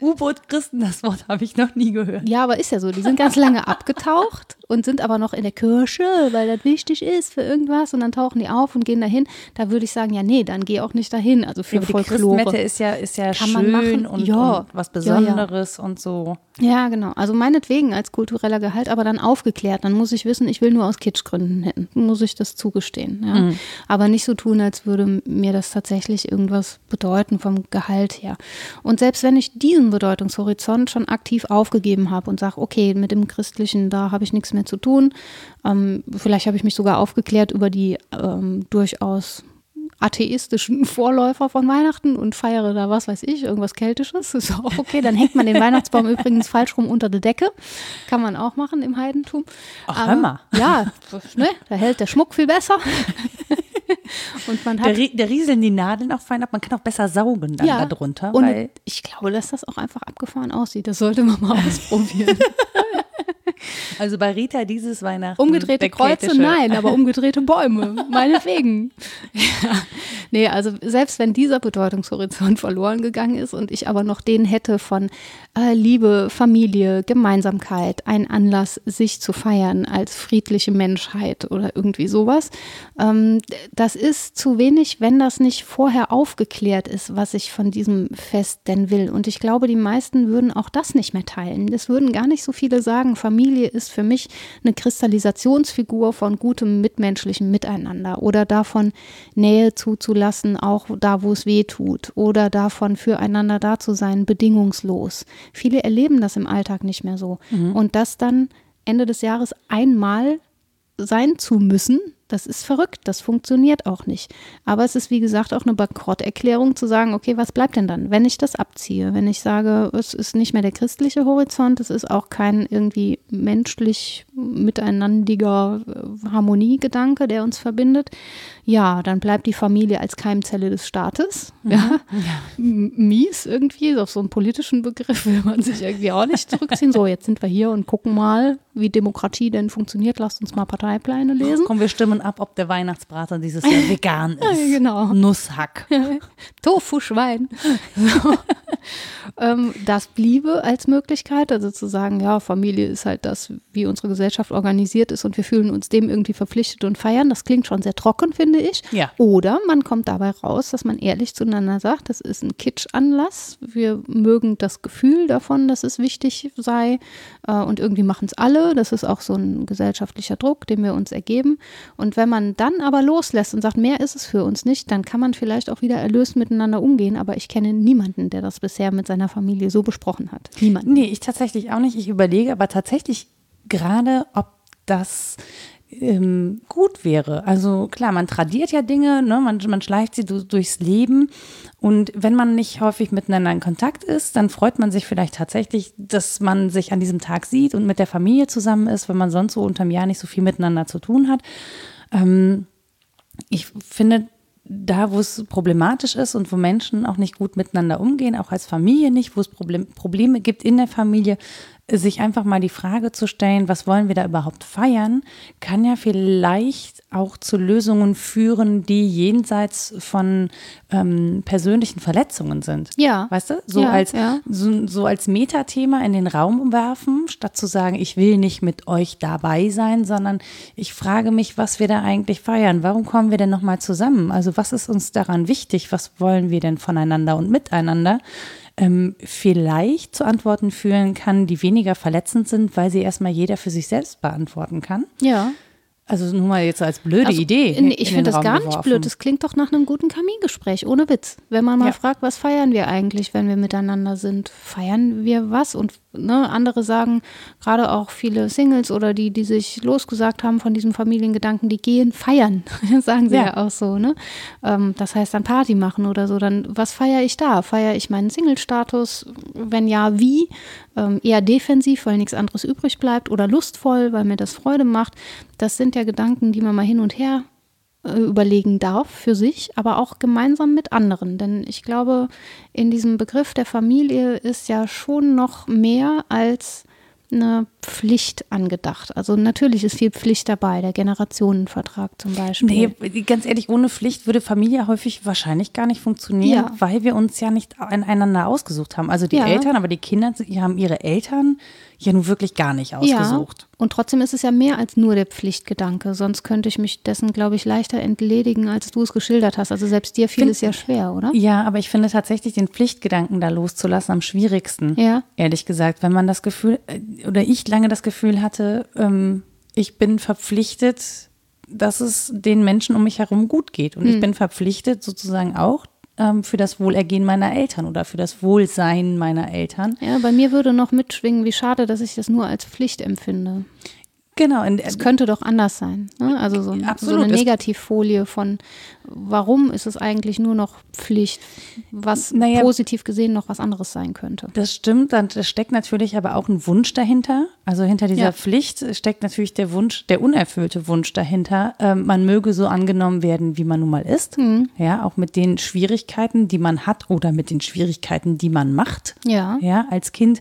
U-Boot-Christen, das Wort habe ich noch nie gehört. Ja, aber ist ja so. Die sind ganz lange abgetaucht und sind aber noch in der Kirche, weil das wichtig ist für irgendwas. Und dann tauchen die auf und gehen dahin. Da würde ich sagen, ja, nee, dann geh auch nicht dahin. Also für ja, Folklore. Die ist ja, ist ja schön und, ja. und, was Besonderes ja, ja. und so. Ja, genau. Also meinetwegen als kultureller Gehalt, aber dann aufgeklärt. Dann muss ich wissen, ich will nur aus Kitschgründen hin. Muss ich das zugestehen. Mhm. Aber nicht so tun, als würde mir das tatsächlich irgendwas bedeuten vom Gehalt her. Und selbst wenn ich diesen Bedeutungshorizont schon aktiv aufgegeben habe und sage, okay, mit dem Christlichen, da habe ich nichts mehr zu tun, ähm, vielleicht habe ich mich sogar aufgeklärt über die ähm, durchaus atheistischen *laughs* Vorläufer von Weihnachten und feiere da was weiß ich, irgendwas Keltisches. *laughs* Ist auch okay. Dann hängt man den Weihnachtsbaum *laughs* übrigens falsch rum unter der Decke. Kann man auch machen im Heidentum. Ach, hör mal. Ja, ne, da hält der Schmuck viel besser. *laughs* Und man hat. Der, der rieseln die Nadeln auch fein ab. Man kann auch besser saugen dann ja, darunter. Und ich glaube, dass das auch einfach abgefahren aussieht. Das sollte man mal *laughs* ausprobieren. *laughs* Also bei Rita dieses Weihnachten. Umgedrehte Kreuze, nein, aber umgedrehte Bäume, meinetwegen. ja. Nee, also selbst wenn dieser Bedeutungshorizont verloren gegangen ist und ich aber noch den hätte von äh, Liebe, Familie, Gemeinsamkeit, ein Anlass, sich zu feiern als friedliche Menschheit oder irgendwie sowas, ähm, das ist zu wenig, wenn das nicht vorher aufgeklärt ist, was ich von diesem Fest denn will. Und ich glaube, die meisten würden auch das nicht mehr teilen. Es würden gar nicht so viele sagen, Familie ist für mich eine Kristallisationsfigur von gutem mitmenschlichem Miteinander oder davon Nähe zuzulassen, auch da, wo es weh tut oder davon füreinander da zu sein, bedingungslos. Viele erleben das im Alltag nicht mehr so. Mhm. Und das dann Ende des Jahres einmal sein zu müssen, das ist verrückt, das funktioniert auch nicht. Aber es ist, wie gesagt, auch eine Bankrotterklärung zu sagen, okay, was bleibt denn dann, wenn ich das abziehe? Wenn ich sage, es ist nicht mehr der christliche Horizont, es ist auch kein irgendwie menschlich miteinandiger äh, Harmoniegedanke, der uns verbindet. Ja, dann bleibt die Familie als Keimzelle des Staates. Mhm. Ja. Mies irgendwie, auf so einen politischen Begriff *laughs* will man sich irgendwie auch nicht zurückziehen. So, jetzt sind wir hier und gucken mal, wie Demokratie denn funktioniert. Lasst uns mal Parteipläne lesen. Komm, wir stimmen ab, ob der Weihnachtsbrater dieses Jahr *laughs* vegan ist. Ja, genau. Nusshack. *laughs* Tofu-Schwein. So. ähm, das bliebe als Möglichkeit, also zu sagen, ja, Familie ist halt das, wie unsere Gesellschaft organisiert ist und wir fühlen uns dem irgendwie verpflichtet und feiern. Das klingt schon sehr trocken, finde ich. Ja. Oder man kommt dabei raus, dass man ehrlich zueinander sagt, das ist ein Kitschanlass. Wir mögen das Gefühl davon, dass es wichtig sei äh, und irgendwie machen es alle. Das ist auch so ein gesellschaftlicher Druck, den wir uns ergeben. Und wenn man dann aber loslässt und sagt, mehr ist es für uns nicht, dann kann man vielleicht auch wieder erlöst miteinander umgehen. Aber ich kenne niemanden, der das bisher mit seiner Familie so besprochen hat. Niemand. Nee, ich tatsächlich auch nicht. Ich überlege aber tatsächlich gerade, ob das ähm, gut wäre. Also klar, man tradiert ja Dinge, ne? man, man schleicht sie du, durchs Leben und wenn man nicht häufig miteinander in Kontakt ist, dann freut man sich vielleicht tatsächlich, dass man sich an diesem Tag sieht und mit der Familie zusammen ist, wenn man sonst so unterm Jahr nicht so viel miteinander zu tun hat. Ähm, ich finde, da, wo es problematisch ist und wo Menschen auch nicht gut miteinander umgehen, auch als Familie nicht, wo es Problem, Probleme gibt in der Familie, sich einfach mal die Frage zu stellen, was wollen wir da überhaupt feiern, kann ja vielleicht auch zu Lösungen führen, die jenseits von ähm, persönlichen Verletzungen sind. Ja. Weißt du? So ja, als ja. so, so als Metathema in den Raum werfen, statt zu sagen, ich will nicht mit euch dabei sein, sondern ich frage mich, was wir da eigentlich feiern. Warum kommen wir denn nochmal zusammen? Also was ist uns daran wichtig? Was wollen wir denn voneinander und miteinander? ähm, vielleicht zu Antworten führen kann, die weniger verletzend sind, weil sie erstmal jeder für sich selbst beantworten kann. Ja. Also nur mal jetzt als blöde also, Idee. In, ich finde das gar geworfen. nicht blöd. Das klingt doch nach einem guten Kamingespräch, ohne Witz. Wenn man mal ja. fragt, was feiern wir eigentlich, wenn wir miteinander sind? Feiern wir was? Und ne, andere sagen, gerade auch viele Singles oder die, die sich losgesagt haben von diesem Familiengedanken, die gehen feiern, *laughs* sagen sie ja, ja auch so. Ne? Ähm, das heißt dann Party machen oder so. Dann, was feiere ich da? Feiere ich meinen Single-Status? Wenn ja, wie? Ähm, eher defensiv, weil nichts anderes übrig bleibt oder lustvoll, weil mir das Freude macht. Das sind ja Gedanken, die man mal hin und her überlegen darf für sich, aber auch gemeinsam mit anderen. Denn ich glaube, in diesem Begriff der Familie ist ja schon noch mehr als eine Pflicht angedacht. Also natürlich ist viel Pflicht dabei, der Generationenvertrag zum Beispiel. Nee, ganz ehrlich, ohne Pflicht würde Familie häufig wahrscheinlich gar nicht funktionieren, ja. weil wir uns ja nicht aneinander ausgesucht haben. Also die ja. Eltern, aber die Kinder, die haben ihre Eltern ja nun wirklich gar nicht ausgesucht. Ja, und trotzdem ist es ja mehr als nur der Pflichtgedanke. Sonst könnte ich mich dessen, glaube ich, leichter entledigen, als du es geschildert hast. Also selbst dir fiel es ja schwer, oder? Ja, aber ich finde tatsächlich den Pflichtgedanken da loszulassen am schwierigsten. Ja. Ehrlich gesagt, wenn man das Gefühl, äh, oder ich lange das Gefühl hatte, ähm, ich bin verpflichtet, dass es den Menschen um mich herum gut geht. Und hm. ich bin verpflichtet sozusagen auch, ähm, für das Wohlergehen meiner Eltern oder für das Wohlsein meiner Eltern. Ja, bei mir würde noch mitschwingen, wie schade, dass ich das nur als Pflicht empfinde. Genau. Es könnte doch anders sein. Ne? Also so, so, eine Negativfolie von, warum ist es eigentlich nur noch Pflicht, was naja, positiv gesehen noch was anderes sein könnte. Das stimmt, da steckt natürlich aber auch ein Wunsch dahinter. Also hinter dieser ja. Pflicht steckt natürlich der Wunsch, der unerfüllte Wunsch dahinter. Ähm, man möge so angenommen werden, wie man nun mal ist. Mhm. Ja, auch mit den Schwierigkeiten, die man hat oder mit den Schwierigkeiten, die man macht. Ja. Ja, als Kind.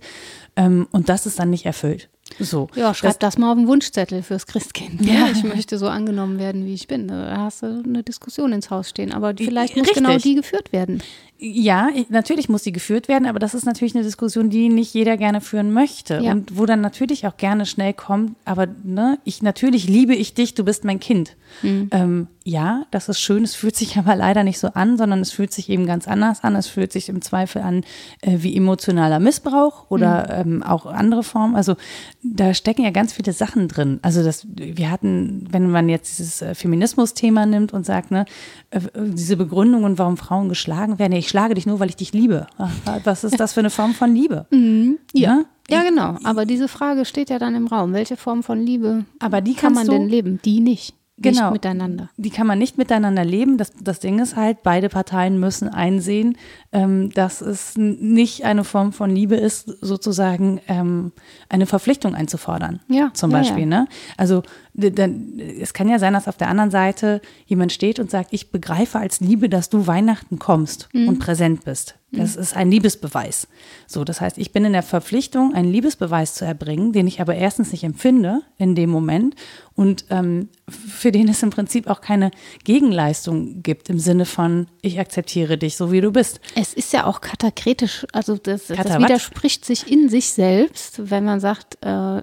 Ähm, und das ist dann nicht erfüllt. So. Ja, schreib das, das, mal auf den Wunschzettel fürs Christkind. Ja. ja. *laughs* ich möchte so angenommen werden, wie ich bin. Da hast du eine Diskussion ins Haus stehen. Aber vielleicht muss genau die geführt werden. Ja, natürlich muss sie geführt werden, aber das ist natürlich eine Diskussion, die nicht jeder gerne führen möchte ja. und wo dann natürlich auch gerne schnell kommt, aber ne, ich natürlich liebe ich dich, du bist mein Kind. Mhm. Ähm, ja, das ist schön, es fühlt sich *laughs* aber leider nicht so an, sondern es fühlt sich eben ganz anders an. Es fühlt sich im Zweifel an äh, wie emotionaler Missbrauch oder mhm. ähm, auch andere Formen. Also da stecken ja ganz viele Sachen drin. Also das, wir hatten, wenn man jetzt dieses äh, Feminismus-Thema nimmt und sagt, ne, äh, diese Begründungen, warum Frauen geschlagen werden, ich schlage dich nur, weil ich dich liebe. *laughs* Was ist das für eine Form von Liebe? Mhm. Ja. Ne? Ja, genau. Aber diese Frage steht ja dann im Raum. Welche Form von Liebe Aber die kann man denn leben? Die nicht genau, nicht miteinander. Die kann man nicht miteinander leben. Das, das Ding ist halt, beide Parteien müssen einsehen, ähm, dass es nicht eine Form von Liebe ist, sozusagen ähm, eine Verpflichtung einzufordern. Ja. Zum Beispiel. Ja, ja. Ne? Also dann, es kann ja sein, dass auf der anderen Seite jemand steht und sagt, ich begreife als Liebe, dass du Weihnachten kommst mhm. und präsent bist. Das mhm. ist ein Liebesbeweis. So, das heißt, ich bin in der Verpflichtung, einen Liebesbeweis zu erbringen, den ich aber erstens nicht empfinde in dem Moment und ähm, für den es im Prinzip auch keine Gegenleistung gibt im Sinne von, ich akzeptiere dich so, wie du bist. Es ist ja auch katakretisch, also das, das widerspricht sich in sich selbst, wenn man sagt, äh,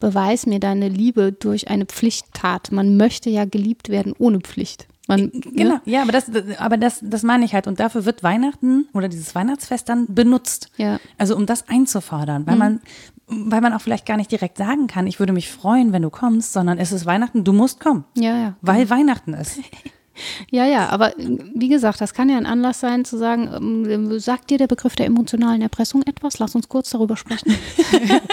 beweis mir deine Liebe durch eine Pflichttat. Man möchte ja geliebt werden ohne Pflicht. Man, genau, ne? ja, aber das, aber das, das meine ich halt. Und dafür wird Weihnachten oder dieses Weihnachtsfest dann benutzt. Ja. Also um das einzufordern, weil mhm. man, weil man auch vielleicht gar nicht direkt sagen kann, ich würde mich freuen, wenn du kommst, sondern es ist Weihnachten, du musst kommen. Ja, ja. Weil Weihnachten ist. *laughs* Ja, ja, aber wie gesagt, das kann ja ein Anlass sein zu sagen, ähm, sagt dir der Begriff der emotionalen Erpressung etwas? Lass uns kurz darüber sprechen.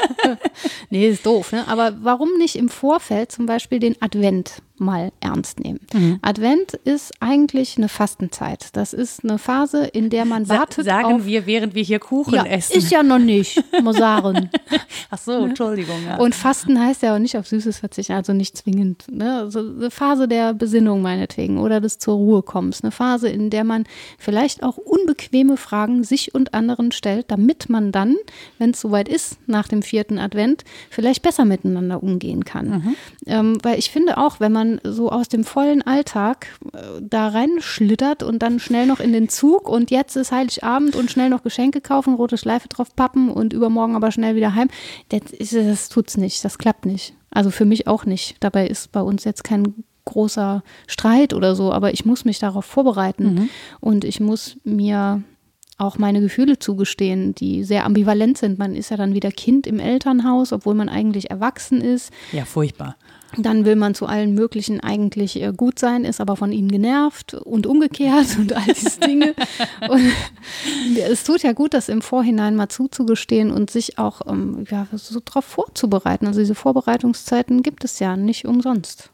*laughs* nee, ist doof, ne? Aber warum nicht im Vorfeld zum Beispiel den Advent mal ernst nehmen. Mhm. Advent ist eigentlich eine Fastenzeit. Das ist eine Phase, in der man wartet. Sa sagen wir, während wir hier Kuchen ja, essen. Ist ja noch nicht, muss sagen. *laughs* Ach so, Entschuldigung. Ja. Und Fasten heißt ja auch nicht auf Süßes verzichten, also nicht zwingend. Ne? Also eine Phase der Besinnung meinetwegen oder des zur Ruhe kommens. Eine Phase, in der man vielleicht auch unbequeme Fragen sich und anderen stellt, damit man dann, wenn es soweit ist, nach dem vierten Advent, vielleicht besser miteinander umgehen kann. Mhm. Ähm, weil ich finde auch, wenn man so aus dem vollen Alltag äh, da reinschlittert und dann schnell noch in den Zug und jetzt ist Heiligabend und schnell noch Geschenke kaufen, rote Schleife drauf pappen und übermorgen aber schnell wieder heim. Das, das tut's nicht, das klappt nicht. Also für mich auch nicht. Dabei ist bei uns jetzt kein großer Streit oder so, aber ich muss mich darauf vorbereiten mhm. und ich muss mir auch meine Gefühle zugestehen, die sehr ambivalent sind. Man ist ja dann wieder Kind im Elternhaus, obwohl man eigentlich erwachsen ist. Ja, furchtbar. Dann will man zu allen möglichen eigentlich äh, gut sein, ist aber von ihnen genervt und umgekehrt *laughs* und all diese Dinge. und es tut ja gut, das im Vorhinein mal zuzugestehen und sich auch ähm, ja, so darauf vorzubereiten. Also diese Vorbereitungszeiten gibt es ja nicht umsonst.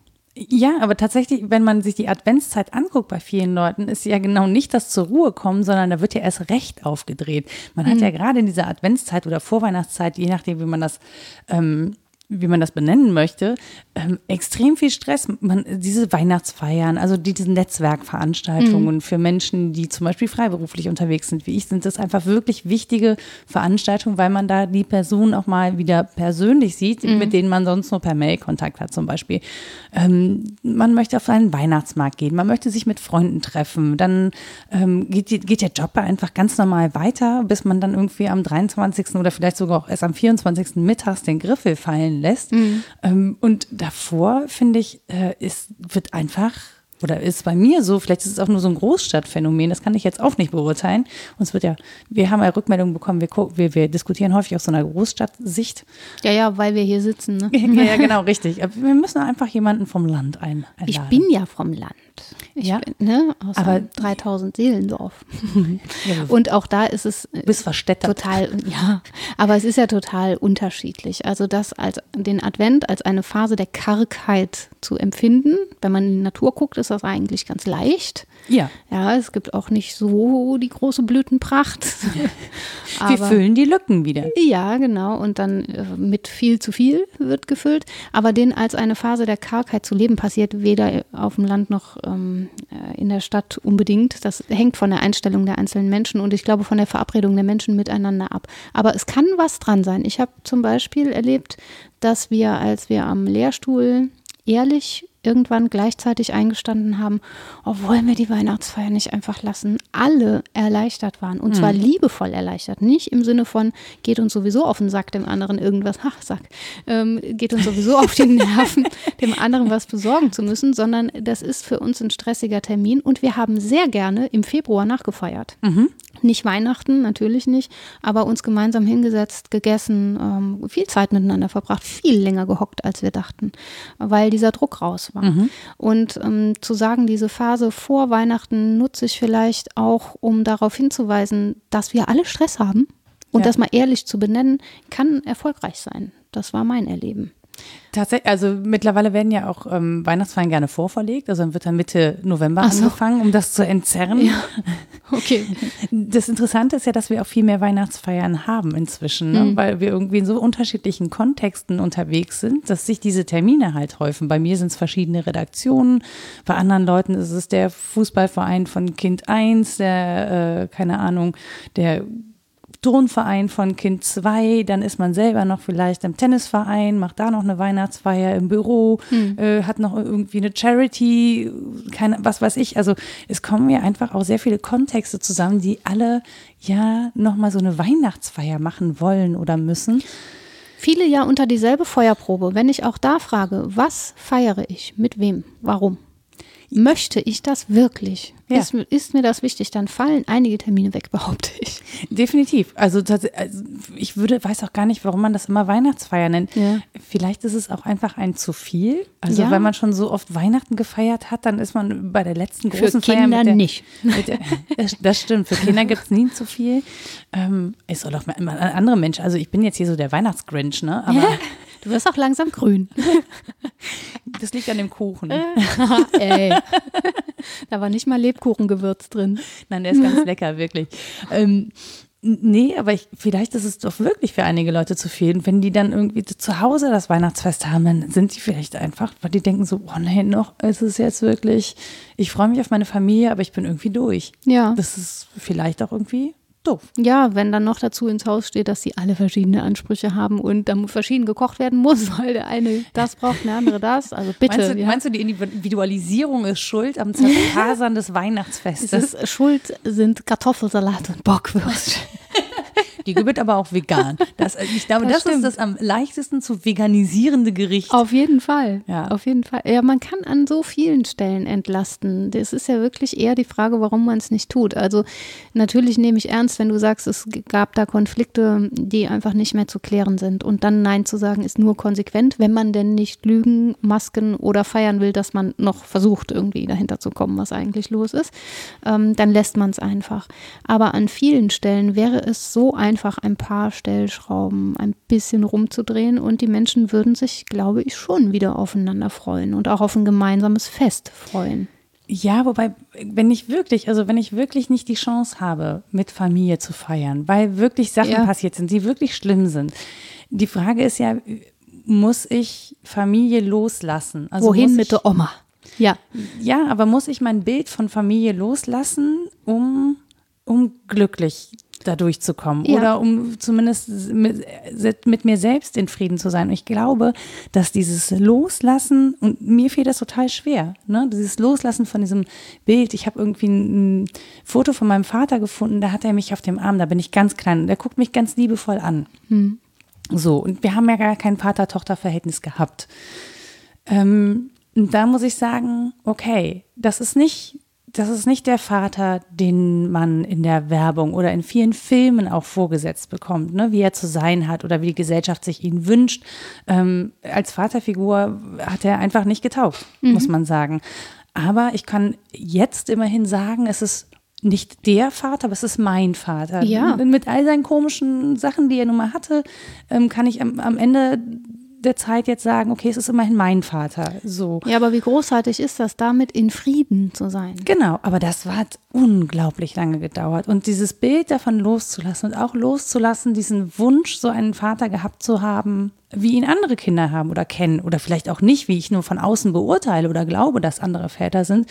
Ja, aber tatsächlich, wenn man sich die Adventszeit anguckt bei vielen Leuten, ist ja genau nicht das zur Ruhe kommen, sondern da wird ja erst recht aufgedreht. Man mhm. hat ja gerade in dieser Adventszeit oder Vorweihnachtszeit, je nachdem, wie man das ähm, wie man das benennen möchte, ähm, extrem viel Stress. Man, diese Weihnachtsfeiern, also diese Netzwerkveranstaltungen mhm. für Menschen, die zum Beispiel freiberuflich unterwegs sind, wie ich, sind das einfach wirklich wichtige Veranstaltungen, weil man da die Personen auch mal wieder persönlich sieht, mhm. mit denen man sonst nur per Mail Kontakt hat zum Beispiel. Ähm, man möchte auf einen Weihnachtsmarkt gehen, man möchte sich mit Freunden treffen, dann ähm, geht, geht der Job einfach ganz normal weiter, bis man dann irgendwie am 23. oder vielleicht sogar auch erst am 24. mittags den Griffel fallen lässt. Mhm. Ähm, und davor, finde ich, äh, ist, wird einfach oder ist bei mir so, vielleicht ist es auch nur so ein Großstadtphänomen, das kann ich jetzt auch nicht beurteilen. Uns wird ja, wir haben ja Rückmeldungen bekommen, wir, wir, wir diskutieren häufig aus so einer Großstadtsicht. Ja, ja, weil wir hier sitzen. Ne? *laughs* ja, ja, genau, richtig. Wir müssen einfach jemanden vom Land ein, einladen. Ich bin ja vom Land. Ich ja, bin, ne, aus aber 3000 Seelendorf. *laughs* *laughs* und auch da ist es verstädtert. total, ja, aber es ist ja total unterschiedlich. Also das als den Advent als eine Phase der Kargheit zu empfinden, wenn man in die Natur guckt, ist das eigentlich ganz leicht. Ja. Ja, es gibt auch nicht so die große Blütenpracht. *laughs* Wir füllen die Lücken wieder. Ja, genau. Und dann äh, mit viel zu viel wird gefüllt. Aber den als eine Phase der Kargheit zu leben, passiert weder auf dem Land noch ähm, äh, in der Stadt unbedingt. Das hängt von der Einstellung der einzelnen Menschen und ich glaube von der Verabredung der Menschen miteinander ab. Aber es kann was dran sein. Ich habe zum Beispiel erlebt, dass wir, als wir am Lehrstuhl ehrlich irgendwann gleichzeitig eingestanden haben, oh, wollen wir die Weihnachtsfeier nicht einfach lassen? alle erleichtert waren. Und zwar liebevoll erleichtert. Nicht im Sinne von, geht uns sowieso auf den Sack, dem anderen irgendwas, *laughs* ach, Sack, ähm, geht uns sowieso auf die Nerven, *laughs* dem anderen was besorgen zu müssen, sondern das ist für uns ein stressiger Termin und wir haben sehr gerne im Februar nachgefeiert. Nicht Weihnachten, natürlich nicht, aber uns gemeinsam hingesetzt, gegessen, ähm, viel Zeit miteinander verbracht, viel länger gehockt, als wir dachten, weil dieser Druck raus war. Und ähm, zu sagen, diese Phase vor Weihnachten nutze ich vielleicht auch, um darauf hinzuweisen, dass wir alle Stress haben und Ja. das mal ehrlich zu benennen, kann erfolgreich sein. Das war mein Erleben. Tatsächlich, also mittlerweile werden ja auch ähm, Weihnachtsfeiern gerne vorverlegt. Also dann wird dann Mitte November so. angefangen, um das zu entzerren. *laughs* Okay. Das Interessante ist ja, dass wir auch viel mehr Weihnachtsfeiern haben inzwischen, ne? weil wir irgendwie in so unterschiedlichen Kontexten unterwegs sind, dass sich diese Termine halt häufen. Bei mir sind es verschiedene Redaktionen, bei anderen Leuten ist es der Fußballverein von Kind 1, der, äh, keine Ahnung, der Turnverein von Kind 2, dann ist man selber noch vielleicht im Tennisverein, macht da noch eine Weihnachtsfeier im Büro, äh, hat noch irgendwie eine Charity, keine, was weiß ich. Also es kommen ja einfach auch sehr viele Kontexte zusammen, die alle ja nochmal so eine Weihnachtsfeier machen wollen oder müssen. Viele ja unter dieselbe Feuerprobe. Wenn ich auch da frage, was feiere ich? Mit wem? Warum? Möchte ich das wirklich? Ja. Ist, mir- ist mir das wichtig? Dann fallen einige Termine weg, *laughs* behaupte ich. Definitiv. Also, also ich würde, weiß auch gar nicht, warum man das immer Weihnachtsfeier nennt. Ja. Vielleicht ist es auch einfach ein zu viel. Also Ja. wenn man schon so oft Weihnachten gefeiert hat, dann ist man bei der letzten Für großen Feier Kinder mit der, nicht. Mit der, *laughs* das, stimmt. Für Kinder gibt es nie zu viel. Ähm, es soll auch mal immer andere Menschen. Also ich bin jetzt hier so der Weihnachtsgrinch, ne? Aber Du wirst auch langsam grün. *laughs* das liegt an dem Kuchen. *laughs* Ey. Da war nicht mal Lebkuchengewürz drin. Nein, der ist ganz lecker, wirklich. Ähm, nee, aber ich, vielleicht ist es doch wirklich für einige Leute zu viel. Und wenn die dann irgendwie zu Hause das Weihnachtsfest haben, dann sind die vielleicht einfach, weil die denken so, oh nee, noch ist es jetzt wirklich, ich freue mich auf meine Familie, aber ich bin irgendwie durch. Ja. Das ist vielleicht auch irgendwie doof. Ja, wenn dann noch dazu ins Haus steht, dass sie alle verschiedene Ansprüche haben und dann verschieden gekocht werden muss, *laughs* weil der eine das braucht, der andere das. Also bitte. Meinst du, ja. meinst du, die Individualisierung ist schuld am Zerfasern des es Weihnachtsfestes? ist Schuld sind Kartoffelsalat und Bockwürste. *laughs* Die wird aber auch vegan. Das, ich glaube, Das das, ist das am leichtesten zu veganisierende Gericht. Auf jeden Fall. Ja. Auf jeden Fall. Ja, man kann an so vielen Stellen entlasten. Das ist ja wirklich eher die Frage, warum man es nicht tut. Also natürlich nehme ich ernst, wenn du sagst, es gab da Konflikte, die einfach nicht mehr zu klären sind. Und dann Nein zu sagen, ist nur konsequent, wenn man denn nicht lügen, masken oder feiern will, dass man noch versucht, irgendwie dahinter zu kommen, was eigentlich los ist. Ähm, dann lässt man es einfach. Aber an vielen Stellen wäre es so einfach, ein paar Stellschrauben ein bisschen rumzudrehen und die Menschen würden sich, glaube ich, schon wieder aufeinander freuen und auch auf ein gemeinsames Fest freuen. Ja, wobei, wenn ich wirklich, also wenn ich wirklich nicht die Chance habe, mit Familie zu feiern, weil wirklich Sachen Ja. passiert sind, die wirklich schlimm sind. Die Frage ist ja, muss ich Familie loslassen? Also Wohin mit der Oma? Ja, Ja, aber muss ich mein Bild von Familie loslassen, um, um glücklich dadurch zu kommen Ja. oder um zumindest mit, mit mir selbst in Frieden zu sein. Und ich glaube, dass dieses Loslassen, und mir fehlt das total schwer, ne? dieses Loslassen von diesem Bild. Ich habe irgendwie ein, ein Foto von meinem Vater gefunden, da hat er mich auf dem Arm, da bin ich ganz klein, der guckt mich ganz liebevoll an. So, und wir haben ja gar kein Vater-Tochter-Verhältnis gehabt. Ähm, da muss ich sagen, okay, das ist nicht, das ist nicht der Vater, den man in der Werbung oder in vielen Filmen auch vorgesetzt bekommt, ne? wie er zu sein hat oder wie die Gesellschaft sich ihn wünscht. Ähm, als Vaterfigur hat er einfach nicht getaugt, muss man sagen. Aber ich kann jetzt immerhin sagen, es ist nicht der Vater, aber es ist mein Vater. Ja. Mit all seinen komischen Sachen, die er nun mal hatte, ähm, kann ich am Ende der Zeit jetzt sagen, okay, es ist immerhin mein Vater. So. ja, aber wie großartig ist das, damit in Frieden zu sein? Genau, aber das hat unglaublich lange gedauert. Und dieses Bild davon loszulassen und auch loszulassen, diesen Wunsch, so einen Vater gehabt zu haben, wie ihn andere Kinder haben oder kennen oder vielleicht auch nicht, wie ich nur von außen beurteile oder glaube, dass andere Väter sind,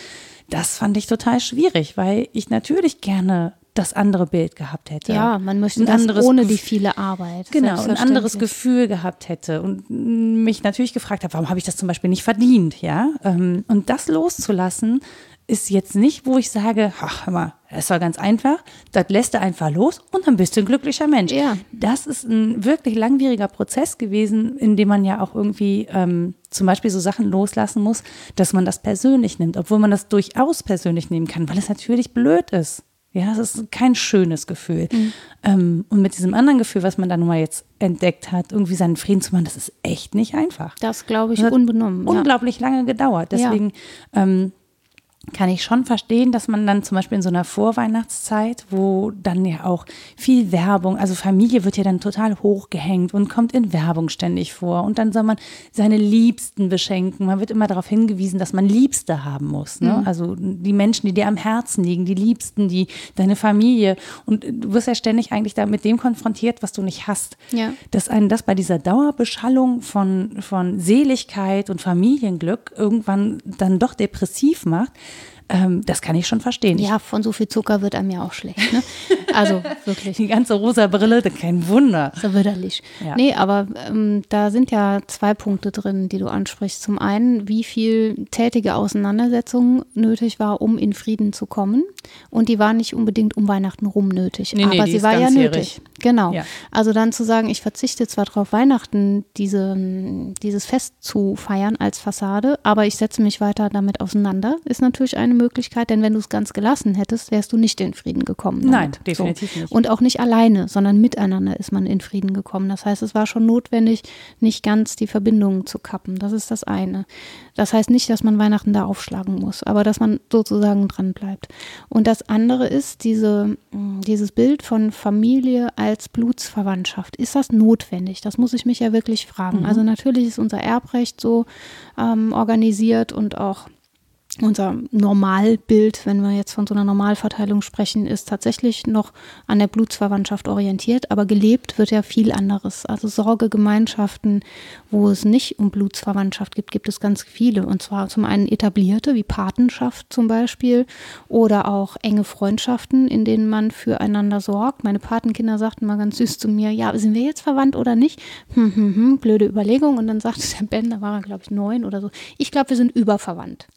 das fand ich total schwierig, weil ich natürlich gerne das andere Bild gehabt hätte. Ja, man möchte Ein das anderes ohne die viele Arbeit. Genau, ein anderes. Gefühl gehabt hätte und mich natürlich gefragt habe, warum habe ich das zum Beispiel nicht verdient, ja? Ähm, Und das loszulassen, ist jetzt nicht, wo ich sage, ach, hör mal, das war ganz einfach, das lässt er einfach los und dann bist du ein glücklicher Mensch. Ja. Das ist ein wirklich langwieriger Prozess gewesen, in dem man ja auch irgendwie ähm, zum Beispiel so Sachen loslassen muss, dass man das persönlich nimmt, obwohl man das durchaus persönlich nehmen kann, weil es natürlich blöd ist. Ja, es ist kein schönes Gefühl. Mhm. Ähm, und mit diesem anderen Gefühl, was man da nun mal jetzt entdeckt hat, irgendwie seinen Frieden zu machen, das ist echt nicht einfach. Das glaube ich unbenommen. Unglaublich ja. lange gedauert. Deswegen ja. ähm, kann ich schon verstehen, dass man dann zum Beispiel in so einer Vorweihnachtszeit, wo dann ja auch viel Werbung, also Familie wird ja dann total hochgehängt und kommt in Werbung ständig vor und dann soll man seine Liebsten beschenken. Man wird immer darauf hingewiesen, dass man Liebste haben muss. Ne? Mhm. Also die Menschen, die dir am Herzen liegen, die Liebsten, die deine Familie und du wirst ja ständig eigentlich da mit dem konfrontiert, was du nicht hast. Ja. Dass einen das bei dieser Dauerbeschallung von, von Seligkeit und Familienglück irgendwann dann doch depressiv macht ähm, das kann ich schon verstehen. Ja, von so viel Zucker wird einem ja auch schlecht. Ne? Also *laughs* wirklich. Die ganze rosa Brille, kein Wunder. So widerlich. Ja. Nee, aber ähm, da sind ja zwei Punkte drin, die du ansprichst. Zum einen, wie viel tätige Auseinandersetzung nötig war, um in Frieden zu kommen. Und die war nicht unbedingt um Weihnachten rum nötig. Nee, aber nee, sie war ja nötig. Genau. Ja. Also dann zu sagen, ich verzichte zwar darauf, Weihnachten diese, dieses Fest zu feiern als Fassade, aber ich setze mich weiter damit auseinander, ist natürlich eine Möglichkeit, denn wenn du es ganz gelassen hättest, wärst du nicht in Frieden gekommen. Damit. Nein, definitiv so. nicht. Und auch nicht alleine, sondern miteinander ist man in Frieden gekommen. Das heißt, es war schon notwendig, nicht ganz die Verbindungen zu kappen. Das ist das eine. Das heißt nicht, dass man Weihnachten da aufschlagen muss, aber dass man sozusagen dran bleibt. Und das andere ist diese, dieses Bild von Familie als Blutsverwandtschaft. Ist das notwendig? Das muss ich mich ja wirklich fragen. Mhm. Also natürlich ist unser Erbrecht so ähm, organisiert und auch unser Normalbild, wenn wir jetzt von so einer Normalverteilung sprechen, ist tatsächlich noch an der Blutsverwandtschaft orientiert, aber gelebt wird ja viel anderes. Also Sorgegemeinschaften, wo es nicht um Blutsverwandtschaft gibt, gibt es ganz viele. Und zwar zum einen etablierte, wie Patenschaft zum Beispiel, oder auch enge Freundschaften, in denen man füreinander sorgt. Meine Patenkinder sagten mal ganz süß zu mir, ja, sind wir jetzt verwandt oder nicht? Hm, hm, hm, blöde Überlegung. Und dann sagte der Ben, da war er, glaube ich, neun oder so, ich glaube, wir sind überverwandt.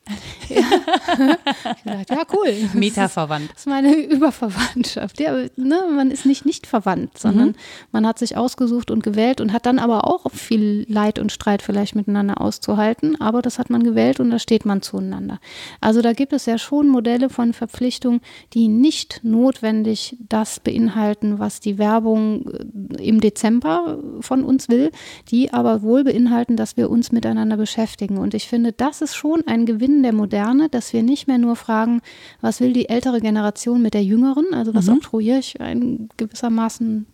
Ja. gesagt, ja, cool. Metaverwandt. Das ist meine *laughs* Überverwandtschaft. Ja, ne, man ist nicht nicht verwandt, sondern mhm. man hat sich ausgesucht und gewählt und hat dann aber auch viel Leid und Streit vielleicht miteinander auszuhalten. Aber das hat man gewählt und da steht man zueinander. Also da gibt es ja schon Modelle von Verpflichtung, die nicht notwendig das beinhalten, was die Werbung äh, im Dezember von uns will, die aber wohl beinhalten, dass wir uns miteinander beschäftigen. Und ich finde, das ist schon ein Gewinn der Moderne Moderne, dass wir nicht mehr nur fragen, was will die ältere Generation mit der jüngeren, also was mhm. oktroyiere ich ein gewissermaßen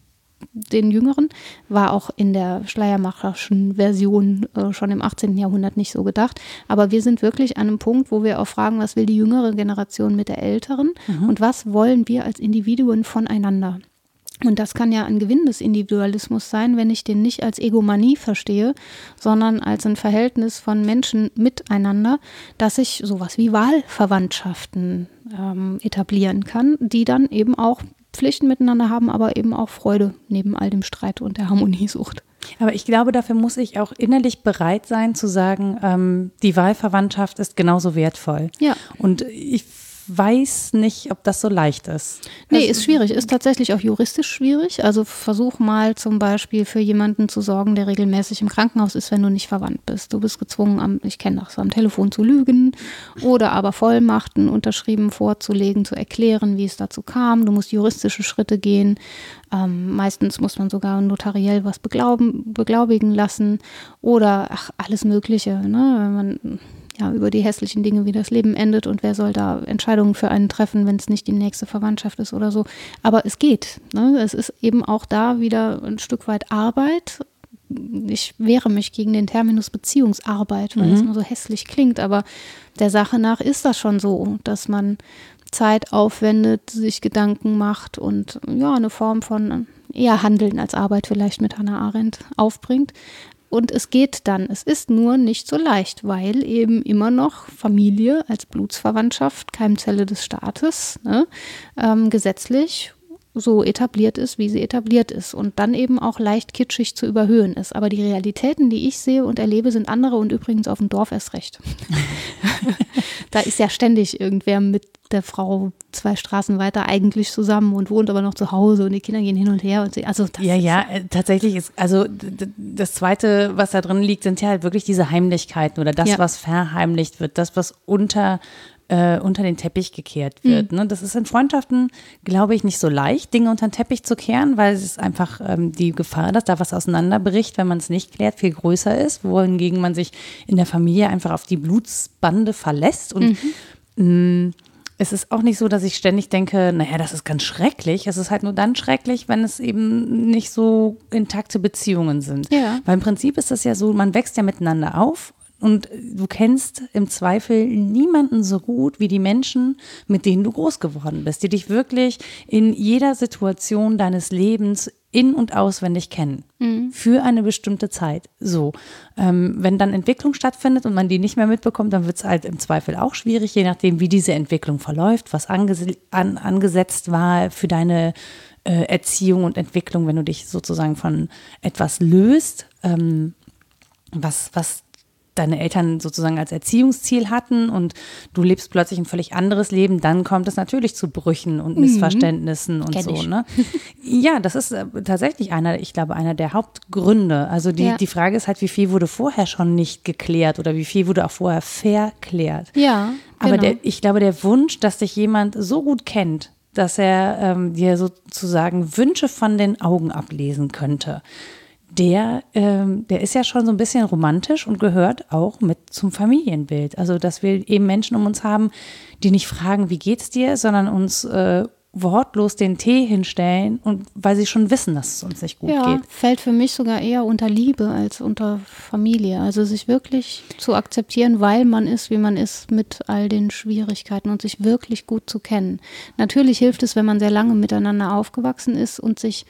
den Jüngeren, war auch in der Schleiermacherschen Version äh, schon im 18. Jahrhundert nicht so gedacht. Aber wir sind wirklich an einem Punkt, wo wir auch fragen, was will die jüngere Generation mit der älteren mhm. und was wollen wir als Individuen voneinander. Und das kann ja ein Gewinn des Individualismus sein, wenn ich den nicht als Egomanie verstehe, sondern als ein Verhältnis von Menschen miteinander, dass ich sowas wie Wahlverwandtschaften ähm, etablieren kann, die dann eben auch Pflichten miteinander haben, aber eben auch Freude neben all dem Streit und der Harmoniesucht. Aber ich glaube, dafür muss ich auch innerlich bereit sein zu sagen, ähm, die Wahlverwandtschaft ist genauso wertvoll. Ja. Und ich weiß nicht, ob das so leicht ist. Nee, also, ist schwierig. Ist tatsächlich auch juristisch schwierig. Also versuch mal zum Beispiel für jemanden zu sorgen, der regelmäßig im Krankenhaus ist, wenn du nicht verwandt bist. Du bist gezwungen, am, ich kenne das, am Telefon zu lügen oder aber Vollmachten unterschrieben vorzulegen, zu erklären, wie es dazu kam. Du musst juristische Schritte gehen. Ähm, meistens muss man sogar notariell was beglauben, beglaubigen lassen oder ach, alles Mögliche. Ne? Wenn man ja, über die hässlichen Dinge, wie das Leben endet und wer soll da Entscheidungen für einen treffen, wenn es nicht die nächste Verwandtschaft ist oder so. Aber es geht. Ne? Es ist eben auch da wieder ein Stück weit Arbeit. Ich wehre mich gegen den Terminus Beziehungsarbeit, weil mhm. es nur so hässlich klingt, aber der Sache nach ist das schon so, dass man Zeit aufwendet, sich Gedanken macht und ja, eine Form von eher Handeln als Arbeit vielleicht mit Hannah Arendt aufbringt. Und es geht dann. Es ist nur nicht so leicht, weil eben immer noch Familie als Blutsverwandtschaft, Keimzelle des Staates, ne, ähm, gesetzlich so etabliert ist, wie sie etabliert ist und dann eben auch leicht kitschig zu überhöhen ist. Aber die Realitäten, die ich sehe und erlebe, sind andere und übrigens auf dem Dorf erst recht. *laughs* da ist ja ständig irgendwer mit der Frau zwei Straßen weiter eigentlich zusammen und wohnt aber noch zu Hause und die Kinder gehen hin und her und sie, also ja ja äh, tatsächlich ist also das zweite was da drin liegt sind ja halt wirklich diese Heimlichkeiten oder das ja. was verheimlicht wird das was unter äh, unter den Teppich gekehrt wird. Mhm. Ne? Das ist in Freundschaften, glaube ich, nicht so leicht, Dinge unter den Teppich zu kehren, weil es ist einfach ähm, die Gefahr, dass da was auseinanderbricht, wenn man es nicht klärt, viel größer ist, wohingegen man sich in der Familie einfach auf die Blutsbande verlässt und mhm. mh, mm, es ist auch nicht so, dass ich ständig denke, naja, das ist ganz schrecklich. Es ist halt nur dann schrecklich, wenn es eben nicht so intakte Beziehungen sind. Ja. Weil im Prinzip ist das ja so, man wächst ja miteinander auf und du kennst im Zweifel niemanden so gut wie die Menschen, mit denen du groß geworden bist, die dich wirklich in jeder Situation deines Lebens in- und auswendig kennen. Mhm. Für eine bestimmte Zeit. So. Ähm, wenn dann Entwicklung stattfindet und man die nicht mehr mitbekommt, dann wird es halt im Zweifel auch schwierig, je nachdem, wie diese Entwicklung verläuft, was anges an, angesetzt war für deine äh, Erziehung und Entwicklung, wenn du dich sozusagen von etwas löst. Ähm, was, was deine Eltern sozusagen als Erziehungsziel hatten und du lebst plötzlich ein völlig anderes Leben, dann kommt es natürlich zu Brüchen und mhm. Missverständnissen mhm. und Kenn so. Ne? *laughs* Ja, das ist äh, tatsächlich einer, ich glaube, einer der Hauptgründe. Also die, ja. die Frage ist halt, wie viel wurde vorher schon nicht geklärt oder wie viel wurde auch vorher verklärt. Ja. Aber genau. der, ich glaube, der Wunsch, dass dich jemand so gut kennt, dass er ähm, dir sozusagen Wünsche von den Augen ablesen könnte der, ähm, der ist ja schon so ein bisschen romantisch und gehört auch mit zum Familienbild. Also, dass wir eben Menschen um uns haben, die nicht fragen, wie geht's dir, sondern uns äh, wortlos den Tee hinstellen und weil sie schon wissen, dass es uns nicht gut ja, geht. Fällt für mich sogar eher unter Liebe als unter Familie. Also sich wirklich zu akzeptieren, weil man ist, wie man ist, mit all den Schwierigkeiten und sich wirklich gut zu kennen. Natürlich hilft es, wenn man sehr lange miteinander aufgewachsen ist und sich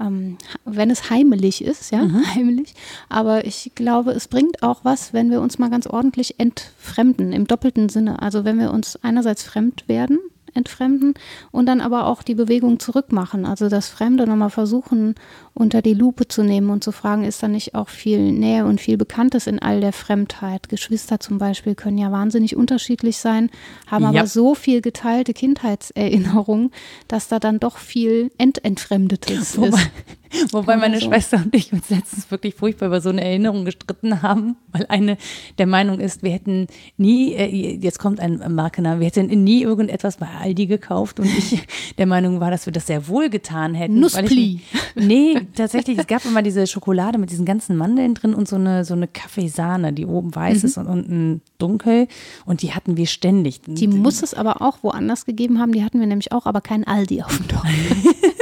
ähm, wenn es heimelig ist, ja, mhm. *laughs* heimlich. Aber ich glaube, es bringt auch was, wenn wir uns mal ganz ordentlich entfremden, im doppelten Sinne. Also wenn wir uns einerseits fremd werden, entfremden und dann aber auch die Bewegung zurückmachen. Also das Fremde nochmal versuchen unter die Lupe zu nehmen und zu fragen, ist da nicht auch viel Nähe und viel Bekanntes in all der Fremdheit? Geschwister zum Beispiel können ja wahnsinnig unterschiedlich sein, haben ja. aber so viel geteilte Kindheitserinnerungen, dass da dann doch viel Ententfremdetes Wobei, ist. *laughs* Wobei meine so. Schwester und ich uns letztens wirklich furchtbar über so eine Erinnerung gestritten haben, weil eine der Meinung ist, wir hätten nie, äh, jetzt kommt ein Markenamen, wir hätten nie irgendetwas bei Aldi gekauft und ich *laughs* der Meinung war, dass wir das sehr wohl getan hätten. Nusspli. Nee, tatsächlich, es gab immer diese Schokolade mit diesen ganzen Mandeln drin und so eine, so eine Kaffeesahne, die oben weiß mhm. ist und unten dunkel und die hatten wir ständig. Die muss es aber auch woanders gegeben haben, die hatten wir nämlich auch, aber kein Aldi auf dem Dorf. *laughs*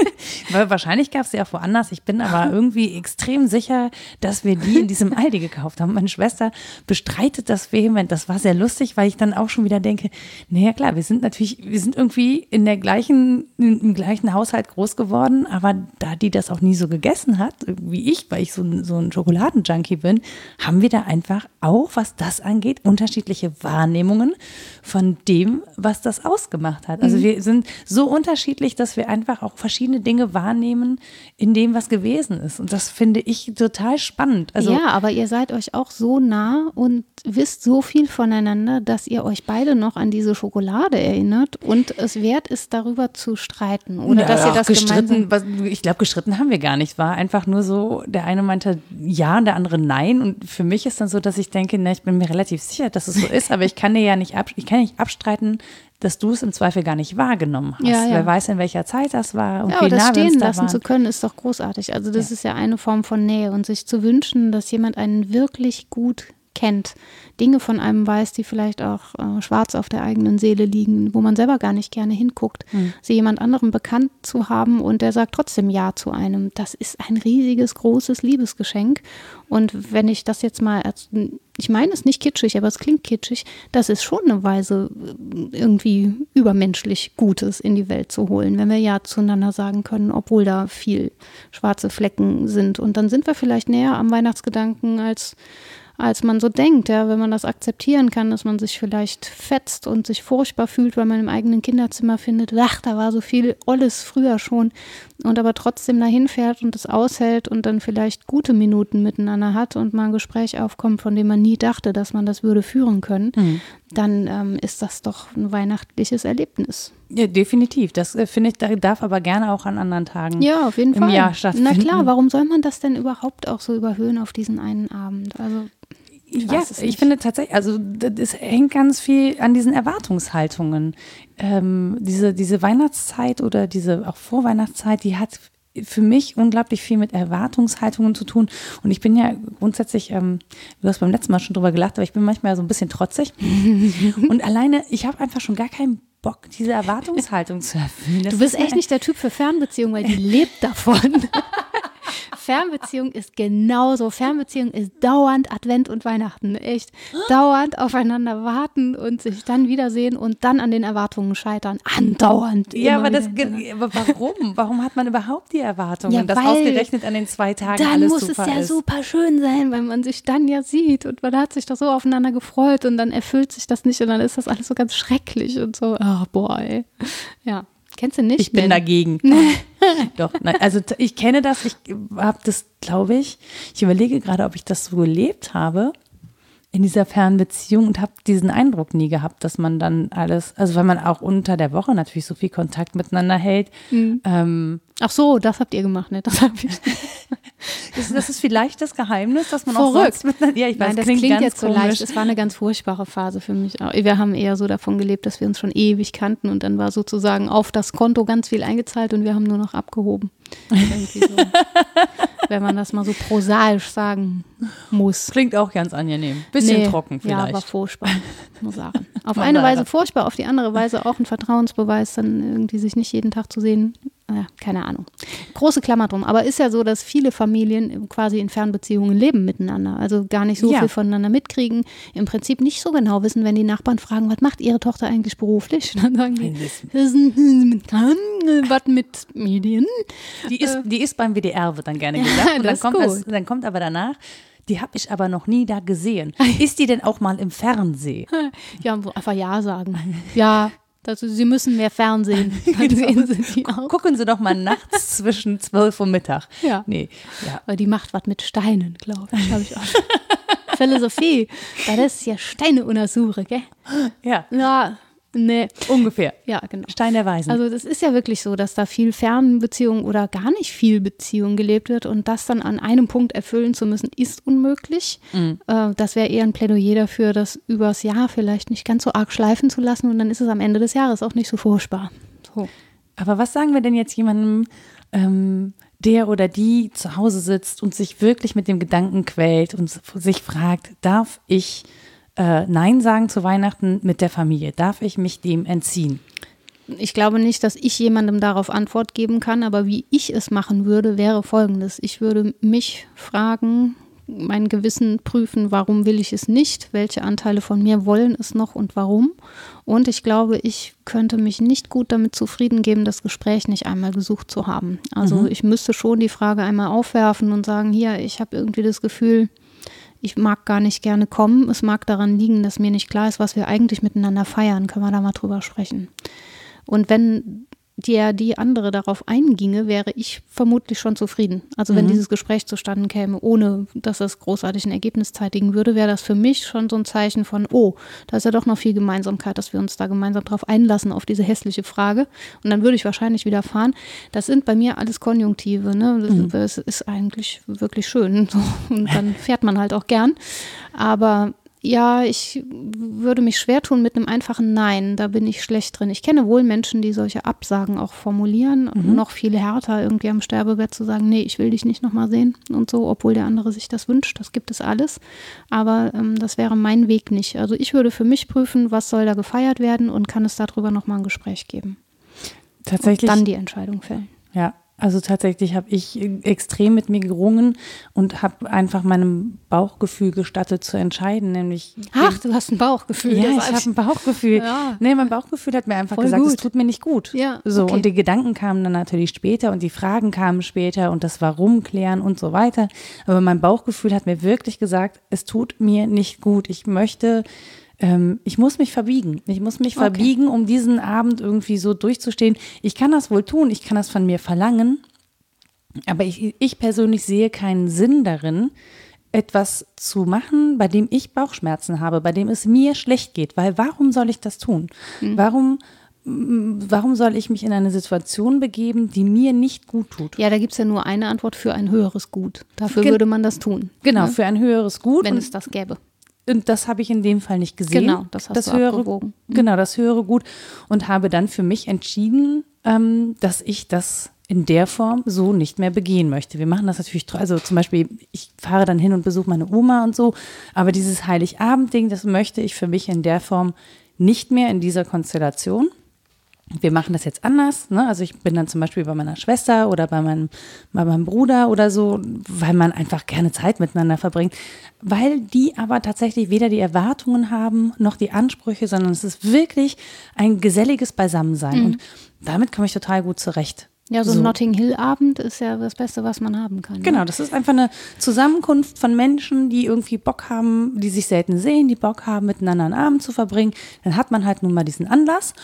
Weil wahrscheinlich gab es sie auch woanders. Ich bin aber irgendwie extrem sicher, dass wir die in diesem Aldi gekauft haben. Meine Schwester bestreitet das vehement. Das war sehr lustig, weil ich dann auch schon wieder denke, naja klar, wir sind natürlich, wir sind irgendwie in der gleichen, im gleichen Haushalt groß geworden, aber da die das auch nie so gegessen hat, wie ich, weil ich so, so ein Schokoladenjunkie bin, haben wir da einfach auch, was das angeht, unterschiedliche Wahrnehmungen von dem, was das ausgemacht hat. Also mhm. wir sind so unterschiedlich, dass wir einfach auch verschiedene Dinge wahrnehmen in dem, was gewesen ist. Und das finde ich total spannend. Also, ja, aber ihr seid euch auch so nah und wisst so viel voneinander, dass ihr euch beide noch an diese Schokolade erinnert und es wert ist, darüber zu streiten. Oder ja, dass ihr das gestritten, was, Ich glaube, gestritten haben wir gar nicht. War einfach nur so, der eine meinte ja und der andere nein. Und für mich ist dann so, dass ich denke, na, ich bin mir relativ sicher, dass es so ist, aber ich kann dir ja nicht, ab, ich kann nicht abstreiten, dass du es im Zweifel gar nicht wahrgenommen hast. Ja, ja. Wer weiß, in welcher Zeit das war und ja, wie das nah stehen da lassen waren. zu können, ist doch großartig. Also das ja. ist ja eine Form von Nähe und sich zu wünschen, dass jemand einen wirklich gut kennt, Dinge von einem weiß, die vielleicht auch äh, schwarz auf der eigenen Seele liegen, wo man selber gar nicht gerne hinguckt, mhm. sie jemand anderem bekannt zu haben und der sagt trotzdem Ja zu einem, das ist ein riesiges, großes Liebesgeschenk. Und wenn ich das jetzt mal, als, ich meine es nicht kitschig, aber es klingt kitschig, das ist schon eine Weise, äh, irgendwie übermenschlich Gutes in die Welt zu holen, wenn wir Ja zueinander sagen können, obwohl da viel schwarze Flecken sind. Und dann sind wir vielleicht näher am Weihnachtsgedanken als als man so denkt. Ja, wenn man das akzeptieren kann, dass man sich vielleicht fetzt und sich furchtbar fühlt, weil man im eigenen Kinderzimmer findet, ach, da war so viel Olles früher schon und aber trotzdem dahin fährt und es aushält und dann vielleicht gute Minuten miteinander hat und mal ein Gespräch aufkommt, von dem man nie dachte, dass man das würde führen können, mhm. dann ähm, ist das doch ein weihnachtliches Erlebnis. Ja, definitiv. Das äh, finde ich, darf aber gerne auch an anderen Tagen ja, auf jeden im Fall. Jahr stattfinden. Na klar, warum soll man das denn überhaupt auch so überhöhen auf diesen einen Abend? Also ich ja, ich finde tatsächlich, also das hängt ganz viel an diesen Erwartungshaltungen. Ähm, diese, diese Weihnachtszeit oder diese auch Vorweihnachtszeit, die hat für mich unglaublich viel mit Erwartungshaltungen zu tun. Und ich bin ja grundsätzlich, ähm, du hast beim letzten Mal schon drüber gelacht, aber ich bin manchmal so ein bisschen trotzig. *laughs* und alleine, ich habe einfach schon gar keinen Bock, diese Erwartungshaltung zu erfüllen. Das du bist echt nicht der Typ für Fernbeziehungen, weil die lebt davon. *laughs* Fernbeziehung ist genauso. Fernbeziehung ist dauernd Advent und Weihnachten. Echt dauernd aufeinander warten und sich dann wiedersehen und dann an den Erwartungen scheitern. Andauernd. Ja, aber, das, aber warum? Warum hat man überhaupt die Erwartungen, ja, dass ausgerechnet an den zwei Tagen dann alles muss super es ja ist? super schön sein, weil man sich dann ja sieht und man hat sich doch so aufeinander gefreut und dann erfüllt sich das nicht und dann ist das alles so ganz schrecklich und so. Oh, boah, ey. Ja. Kennst du nicht? Ich bin denn? dagegen. *laughs* *laughs* Doch, nein, also ich kenne das, ich habe das, glaube ich, ich überlege gerade, ob ich das so gelebt habe in dieser Fernbeziehung und habe diesen Eindruck nie gehabt, dass man dann alles, also weil man auch unter der Woche natürlich so viel Kontakt miteinander hält. Mhm. Ähm, Ach so, das habt ihr gemacht, ne? Das habe ich. *laughs* das, das, ist vielleicht das Geheimnis, dass man Verrückt. auch sonst miteinander, ja, ich weiß, Nein, das klingt, klingt jetzt so komisch. leicht. Es war eine ganz furchtbare Phase für mich. Wir haben eher so davon gelebt, dass wir uns schon ewig kannten und dann war sozusagen auf das Konto ganz viel eingezahlt und wir haben nur noch abgehoben. So. *laughs* Wenn man das mal so prosaisch sagen muss. Klingt auch ganz angenehm. Bisschen Nee, trocken vielleicht. Ja, aber furchtbar, muss sagen. *laughs* Auf Von eine. Weise furchtbar, auf die andere Weise auch ein Vertrauensbeweis, dann irgendwie sich nicht jeden Tag zu sehen. Ja, keine Ahnung. Große Klammer drum. Aber ist ja so, dass viele Familien quasi in Fernbeziehungen leben miteinander. Also gar nicht so Ja. viel voneinander mitkriegen. Im Prinzip nicht so genau wissen, wenn die Nachbarn fragen, was macht ihre Tochter eigentlich beruflich? *laughs* Dann sagen die, das was mit Medien. Die ist, die ist beim WDR, wird dann gerne gesagt. Und dann das kommt, als, dann kommt aber danach, die habe ich aber noch nie da gesehen. *laughs* Ist die denn auch mal im Fernsehen? *laughs* Ja, einfach Ja sagen. Ja, also sie müssen mehr Fernsehen. *laughs* Sehen sie die auch. Gucken Sie doch mal nachts *laughs* zwischen 12 und Mittag. Ja. Nee, ja. Weil die macht was mit Steinen, glaube ich. Habe ich auch schon. *laughs* Philosophie, das ist ja Steine untersuche, gell? Ja, Ja, nee. ungefähr. Ja, genau. Stein der Weisen. Also das ist ja wirklich so, dass da viel Fernbeziehung oder gar nicht viel Beziehung gelebt wird und das dann an einem Punkt erfüllen zu müssen, ist unmöglich. Äh, das wäre eher ein Plädoyer dafür, das übers Jahr vielleicht nicht ganz so arg schleifen zu lassen und dann ist es am Ende des Jahres auch nicht so furchtbar. So. Aber was sagen wir denn jetzt jemandem, ähm, der oder die zu Hause sitzt und sich wirklich mit dem Gedanken quält und sich fragt, darf ich äh, Nein sagen zu Weihnachten mit der Familie? Darf ich mich dem entziehen? Ich glaube nicht, dass ich jemandem darauf Antwort geben kann, aber wie ich es machen würde, wäre folgendes. Ich würde mich fragen, mein Gewissen prüfen, warum will ich es nicht, welche Anteile von mir wollen es noch und warum. Und ich glaube, ich könnte mich nicht gut damit zufrieden geben, das Gespräch nicht einmal gesucht zu haben. Also ich müsste schon die Frage einmal aufwerfen und sagen, hier, ich habe irgendwie das Gefühl, ich mag gar nicht gerne kommen. Es mag daran liegen, dass mir nicht klar ist, was wir eigentlich miteinander feiern. Können wir da mal drüber sprechen. Und wenn der die andere darauf einginge, wäre ich vermutlich schon zufrieden. Also wenn dieses Gespräch zustande käme, ohne dass es großartig ein Ergebnis zeitigen würde, wäre das für mich schon so ein Zeichen von, oh, da ist ja doch noch viel Gemeinsamkeit, dass wir uns da gemeinsam drauf einlassen auf diese hässliche Frage. Und dann würde ich wahrscheinlich wieder fahren. Das sind bei mir alles Konjunktive. Ne? Das, das ist eigentlich wirklich schön. *laughs* So. Und dann fährt man halt auch gern. Aber ja, ich würde mich schwer tun mit einem einfachen Nein. Da bin ich schlecht drin. Ich kenne wohl Menschen, die solche Absagen auch formulieren. Noch viel härter, irgendwie am Sterbebett zu sagen, nee, ich will dich nicht nochmal sehen und so, obwohl der andere sich das wünscht. Das gibt es alles. Aber ähm, das wäre mein Weg nicht. Also ich würde für mich prüfen, was soll da gefeiert werden und kann es darüber nochmal ein Gespräch geben. Tatsächlich. Dann die Entscheidung fällen. Ja, Also tatsächlich habe ich extrem mit mir gerungen und habe einfach meinem Bauchgefühl gestattet zu entscheiden, nämlich. Ach, du hast ein Bauchgefühl. Ja, ich habe ein Bauchgefühl. Ja. Nee, mein Bauchgefühl hat mir einfach Voll gesagt, es tut mir nicht gut. Ja. So, okay. und die Gedanken kamen dann natürlich später und die Fragen kamen später und das Warum klären und so weiter. Aber mein Bauchgefühl hat mir wirklich gesagt, es tut mir nicht gut. Ich möchte ähm, ich muss mich verbiegen. Ich muss mich okay. verbiegen, um diesen Abend irgendwie so durchzustehen. Ich kann das wohl tun, ich kann das von mir verlangen, aber ich, ich persönlich sehe keinen Sinn darin, etwas zu machen, bei dem ich Bauchschmerzen habe, bei dem es mir schlecht geht. Weil warum soll ich das tun? Mhm. Warum warum soll ich mich in eine Situation begeben, die mir nicht gut tut? Ja, da gibt es ja nur eine Antwort für ein höheres Gut. Dafür Ge würde man das tun. Genau, ne? für ein höheres Gut. Wenn es das gäbe. Und das habe ich in dem Fall nicht gesehen. Genau, das hast das du höhere, abgewogen. Mhm. Genau, das höhere Gut. Und habe dann für mich entschieden, ähm, dass ich das in der Form so nicht mehr begehen möchte. Wir machen das natürlich, also zum Beispiel, ich fahre dann hin und besuche meine Oma und so, aber dieses Heiligabend-Ding, das möchte ich für mich in der Form nicht mehr in dieser Konstellation wir machen das jetzt anders. Ne? Also ich bin dann zum Beispiel bei meiner Schwester oder bei meinem, bei meinem Bruder oder so, weil man einfach gerne Zeit miteinander verbringt. Weil die aber tatsächlich weder die Erwartungen haben noch die Ansprüche, sondern es ist wirklich ein geselliges Beisammensein. Mhm. Und damit komme ich total gut zurecht. Ja, so, so. ein Notting Hill-Abend ist ja das Beste, was man haben kann. Ne? Genau, das ist einfach eine Zusammenkunft von Menschen, die irgendwie Bock haben, die sich selten sehen, die Bock haben, miteinander einen Abend zu verbringen. Dann hat man halt nun mal diesen Anlass.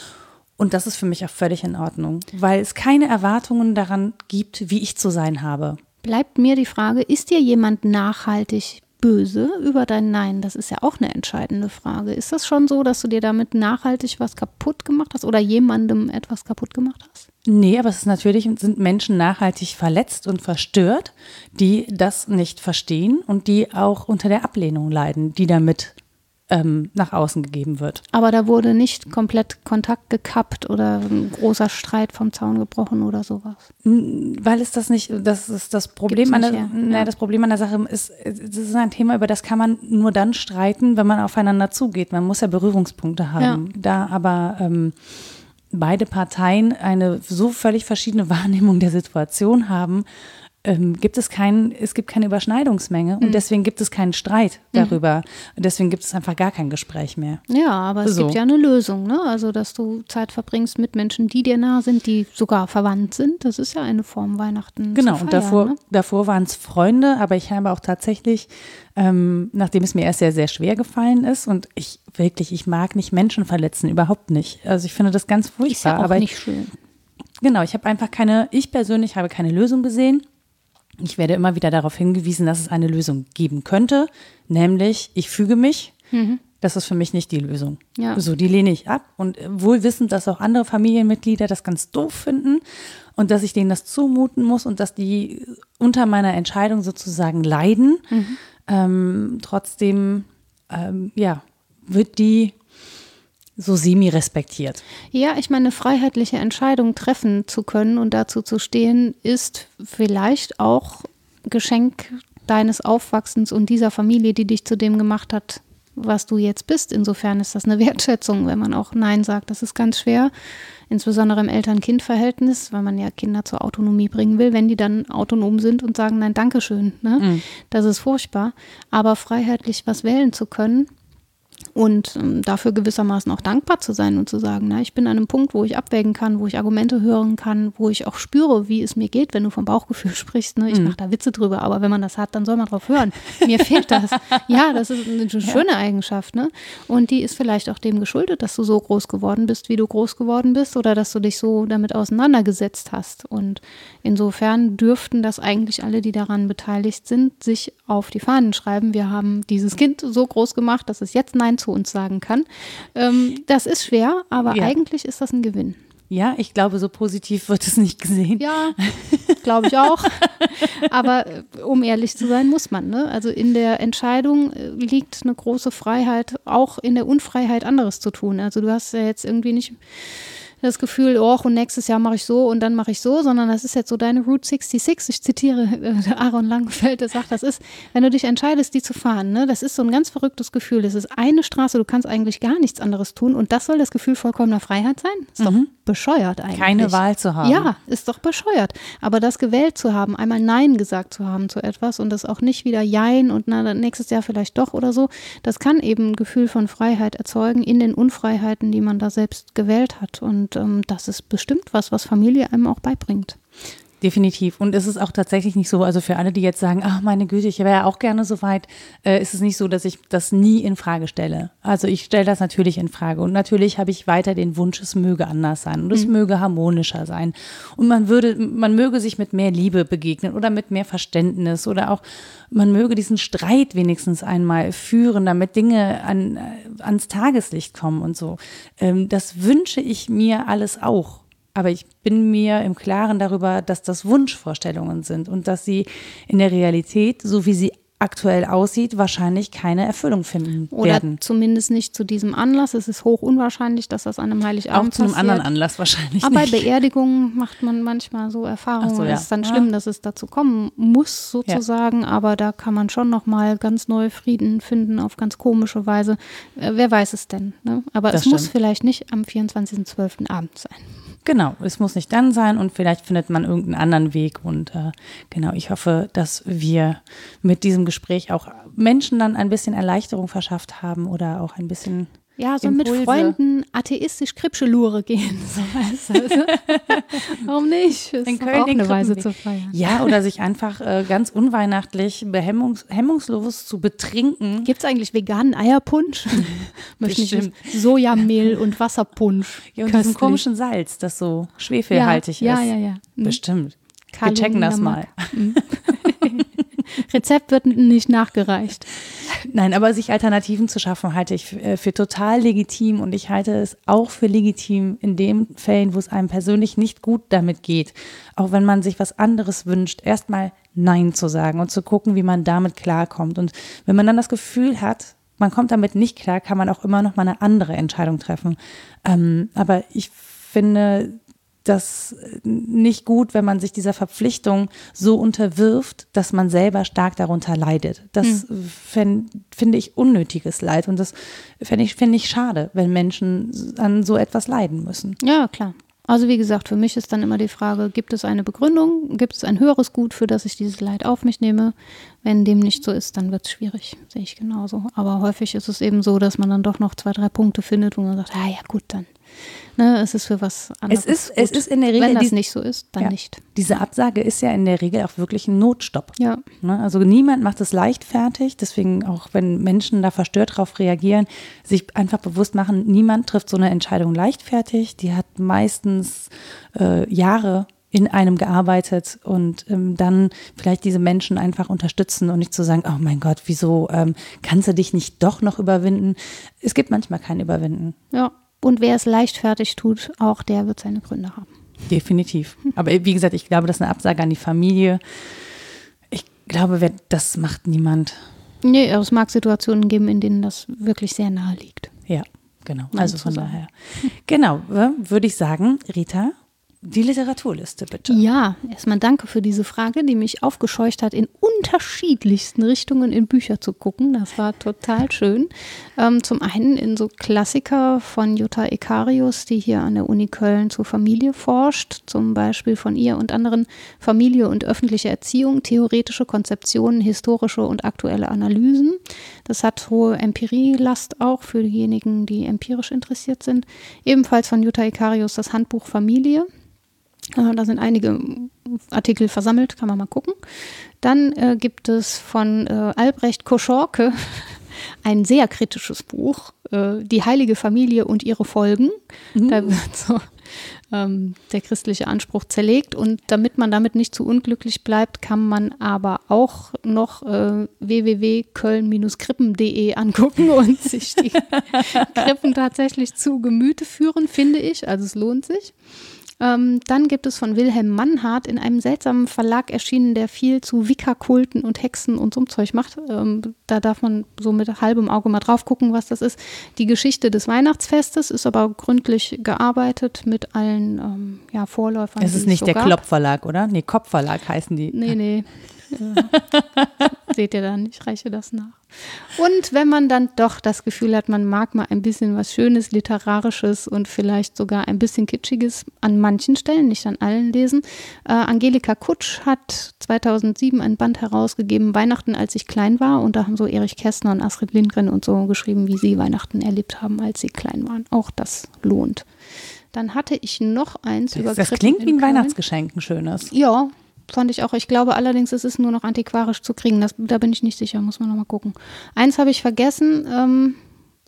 Und das ist für mich auch völlig in Ordnung, weil es keine Erwartungen daran gibt, wie ich zu sein habe. Bleibt mir die Frage, ist dir jemand nachhaltig böse über dein Nein? Das ist ja auch eine entscheidende Frage. Ist das schon so, dass du dir damit nachhaltig was kaputt gemacht hast oder jemandem etwas kaputt gemacht hast? Nee, aber es ist natürlich, sind Menschen nachhaltig verletzt und verstört, die das nicht verstehen und die auch unter der Ablehnung leiden, die damit ähm, nach außen gegeben wird. Aber da wurde nicht komplett Kontakt gekappt oder ein großer Streit vom Zaun gebrochen oder sowas. Weil es das nicht, das ist das Problem an der, ja. na, das Problem an der Sache ist, das ist ein Thema, über das kann man nur dann streiten, wenn man aufeinander zugeht. Man muss ja Berührungspunkte haben. Ja. Da aber ähm, beide Parteien eine so völlig verschiedene *laughs* Wahrnehmung der Situation haben, ähm, gibt es keinen, es gibt keine Überschneidungsmenge und mhm. deswegen gibt es keinen Streit mhm. darüber. Mhm. deswegen gibt es einfach gar kein Gespräch mehr. Ja, aber es so. gibt ja eine Lösung, ne? Also, dass du Zeit verbringst mit Menschen, die dir nah sind, die sogar verwandt sind. Das ist ja eine Form Weihnachten. Genau, feiern, und davor, ne? davor waren es Freunde, aber ich habe auch tatsächlich, ähm, nachdem es mir erst sehr, sehr schwer gefallen ist und ich wirklich, ich mag nicht Menschen verletzen, überhaupt nicht. Also ich finde das ganz furchtbar. Ist ja auch aber nicht schön. Genau, ich habe einfach keine, ich persönlich habe keine Lösung gesehen. Ich werde immer wieder darauf hingewiesen, dass es eine Lösung geben könnte, nämlich ich füge mich. Mhm. Das ist für mich nicht die Lösung. Ja. So, die lehne ich ab und wohl wissend, dass auch andere Familienmitglieder das ganz doof finden und dass ich denen das zumuten muss und dass die unter meiner Entscheidung sozusagen leiden. Mhm. Ähm, trotzdem, ähm, ja, wird die so semi-respektiert. Ja, ich meine, freiheitliche Entscheidungen treffen zu können und dazu zu stehen, ist vielleicht auch Geschenk deines Aufwachsens und dieser Familie, die dich zu dem gemacht hat, was du jetzt bist. Insofern ist das eine *laughs* Wertschätzung, wenn man auch Nein sagt. Das ist ganz schwer, insbesondere im Eltern-Kind-Verhältnis, weil man ja Kinder zur Autonomie bringen will, wenn die dann autonom sind und sagen Nein, Dankeschön. Ne? Mhm. Das ist furchtbar. Aber freiheitlich was wählen zu können, und ähm, dafür gewissermaßen auch dankbar zu sein und zu sagen, na, ich bin an einem Punkt, wo ich abwägen kann, wo ich Argumente hören kann, wo ich auch spüre, wie es mir geht, wenn du vom Bauchgefühl *laughs* sprichst. Ne? Ich mhm. mache da Witze drüber, aber wenn man das hat, dann soll man drauf hören. mir fehlt das. *laughs* Ja, das ist eine schöne ja. Eigenschaft. Ne? Und die ist vielleicht auch dem geschuldet, dass du so groß geworden bist, wie du groß geworden bist oder dass du dich so damit auseinandergesetzt hast. Und insofern dürften das eigentlich alle, die daran beteiligt sind, sich auf die Fahnen schreiben. Wir haben dieses Kind so groß gemacht, dass es jetzt Nein zu uns sagen kann. Ähm, das ist schwer, aber ja. eigentlich ist das ein Gewinn. Ja, ich glaube, so positiv wird es nicht gesehen. Ja, glaube ich auch. Aber äh, um ehrlich zu sein, muss man. Ne? Also in der Entscheidung äh, liegt eine große Freiheit, auch in der Unfreiheit anderes zu tun. Also du hast ja jetzt irgendwie nicht das Gefühl, oh, und nächstes Jahr mache ich so und dann mache ich so, sondern das ist jetzt so deine Route 66. Ich zitiere äh, *laughs* Aaron Langenfeld, der sagt, das ist, wenn du dich entscheidest, die zu fahren, ne, das ist so ein ganz verrücktes Gefühl. Das ist eine Straße, du kannst eigentlich gar nichts anderes tun und das soll das Gefühl vollkommener Freiheit sein? Ist mhm. doch bescheuert eigentlich. Keine Wahl zu haben. Ja, ist doch bescheuert. Aber das gewählt zu haben, einmal Nein gesagt zu haben zu etwas und das auch nicht wieder Jein und na, nächstes Jahr vielleicht doch oder so, das kann eben ein Gefühl von Freiheit erzeugen in den Unfreiheiten, die man da selbst gewählt hat. Und ähm, das ist bestimmt was, was Familie einem auch beibringt. Definitiv. Und es ist auch tatsächlich nicht so, also für alle, die jetzt sagen, ach meine Güte, ich wäre ja auch gerne so weit, äh, ist es nicht so, dass ich das nie in Frage stelle. Also ich stelle das natürlich in Frage. Und natürlich habe ich weiter den Wunsch, es möge anders sein und es mhm. möge harmonischer sein. Und man würde, man möge sich mit mehr Liebe begegnen oder mit mehr Verständnis oder auch, man möge diesen Streit wenigstens einmal führen, damit Dinge an, äh, ans Tageslicht kommen und so. Ähm, das wünsche ich mir alles auch. Aber ich bin mir im Klaren darüber, dass das Wunschvorstellungen sind und dass sie in der Realität, so wie sie aktuell aussieht, wahrscheinlich keine Erfüllung finden Oder werden. zumindest nicht zu diesem Anlass. Es ist hoch unwahrscheinlich, dass das an einem Heiligabend Auch zu einem passiert. anderen Anlass wahrscheinlich Aber nicht. bei Beerdigungen macht man manchmal so Erfahrungen. So, ja. Es ist dann schlimm, dass es dazu kommen muss, sozusagen. Ja. Aber da kann man schon nochmal ganz neu Frieden finden auf ganz komische Weise. Äh, wer weiß es denn? Ne? Aber das es stimmt. muss vielleicht nicht am 24.12. Abend sein. Genau, es muss nicht dann sein und vielleicht findet man irgendeinen anderen Weg. Und äh, genau, ich hoffe, dass wir mit diesem Gespräch auch Menschen dann ein bisschen Erleichterung verschafft haben oder auch ein bisschen ja, so Impulse. mit Freunden atheistisch Kripschelure gehen. *laughs* So weißt du. Warum nicht? Ist In Köln auch eine Weise zu feiern. Ja, oder sich einfach äh, ganz unweihnachtlich behemmungs hemmungslos zu betrinken. Gibt es eigentlich veganen Eierpunsch? *laughs* Bestimmt. Sojamehl und Wasserpunsch. Ja, und diesen komischen Salz, das so schwefelhaltig ja, ist. Ja, ja, ja. Mhm. Bestimmt. Wir checken das mal. Mhm. *laughs* Rezept wird nicht nachgereicht. Nein, aber sich Alternativen zu schaffen, halte ich äh, für total legitim und ich halte es auch für legitim in den Fällen, wo es einem persönlich nicht gut damit geht, auch wenn man sich was anderes wünscht, erstmal Nein zu sagen und zu gucken, wie man damit klarkommt. Und wenn man dann das Gefühl hat, man kommt damit nicht klar, kann man auch immer noch mal eine andere Entscheidung treffen. Ähm, aber ich finde, das nicht gut, wenn man sich dieser Verpflichtung so unterwirft, dass man selber stark darunter leidet. Das mhm. finde ich unnötiges Leid und das finde ich, find ich schade, wenn Menschen an so etwas leiden müssen. Ja, klar. Also wie gesagt, für mich ist dann immer die Frage, gibt es eine Begründung, gibt es ein höheres Gut, für das ich dieses Leid auf mich nehme? Wenn dem nicht so ist, dann wird es schwierig, sehe ich genauso. Aber häufig ist es eben so, dass man dann doch noch zwei, drei Punkte findet, wo man sagt, ah ja gut, dann Ne, es ist für was anderes. Es ist, es ist in der Regel. Wenn das nicht so ist, dann ja. nicht. Diese Absage ist ja in der Regel auch wirklich ein Notstopp. Ja. Ne, also niemand macht es leichtfertig. Deswegen auch, wenn Menschen da verstört darauf reagieren, sich einfach bewusst machen, niemand trifft so eine Entscheidung leichtfertig. Die hat meistens äh, Jahre in einem gearbeitet und ähm, dann vielleicht diese Menschen einfach unterstützen und nicht zu sagen, oh mein Gott, wieso ähm, kannst du dich nicht doch noch überwinden? Es gibt manchmal kein Überwinden. Ja. Und wer es leichtfertig tut, auch der wird seine Gründe haben. Definitiv. Aber wie gesagt, ich glaube, das ist eine Absage an die Familie. Ich glaube, das macht niemand. Nee, es mag Situationen geben, in denen das wirklich sehr nahe liegt. Ja, genau. Also von daher. Genau, würde ich sagen, Rita, die Literaturliste, bitte. Ja, erstmal danke für diese Frage, die mich aufgescheucht hat, in unterschiedlichsten Richtungen in Bücher zu gucken. Das war total schön. Ähm, zum einen in so Klassiker von Jutta Ekarius, die hier an der Uni Köln zur Familie forscht, zum Beispiel von ihr und anderen Familie und öffentliche Erziehung, theoretische Konzeptionen, historische und aktuelle Analysen. Das hat hohe Empirielast auch für diejenigen, die empirisch interessiert sind. Ebenfalls von Jutta Ekarius das Handbuch Familie da sind einige Artikel versammelt, kann man mal gucken. Dann äh, gibt es von äh, Albrecht Koschorke *laughs* ein sehr kritisches Buch, äh, Die heilige Familie und ihre Folgen. Mhm. Da wird so ähm, der christliche Anspruch zerlegt. Und damit man damit nicht zu unglücklich bleibt, kann man aber auch noch äh, www.köln-krippen.de *laughs* angucken und sich die *laughs* Krippen tatsächlich zu Gemüte führen, finde ich. Also es lohnt sich. Ähm, dann gibt es von Wilhelm Mannhardt in einem seltsamen Verlag erschienen, der viel zu Wicca-Kulten und Hexen und so ein Zeug macht. Ähm, da darf man so mit halbem Auge mal drauf gucken, was das ist. Die Geschichte des Weihnachtsfestes ist aber gründlich gearbeitet mit allen ähm, ja, Vorläufern. Es ist nicht so der Klopp-Verlag, oder? Nee, Kopf-Verlag heißen die. Nee, nee. *laughs* *laughs* Seht ihr dann, ich reiche das nach. Und wenn man dann doch das Gefühl hat, man mag mal ein bisschen was Schönes, Literarisches und vielleicht sogar ein bisschen Kitschiges an manchen Stellen, nicht an allen lesen. Äh, Angelika Kutsch hat 2007 ein Band herausgegeben, Weihnachten, als ich klein war. Und da haben so Erich Kästner und Astrid Lindgren und so geschrieben, wie sie Weihnachten erlebt haben, als sie klein waren. Auch das lohnt. Dann hatte ich noch eins das, über Das klingt wie ein Weihnachtsgeschenk, ein schönes. Ja, fand ich auch. Ich glaube allerdings, es ist nur noch antiquarisch zu kriegen. Das, da bin ich nicht sicher, muss man nochmal gucken. Eins habe ich vergessen, ähm,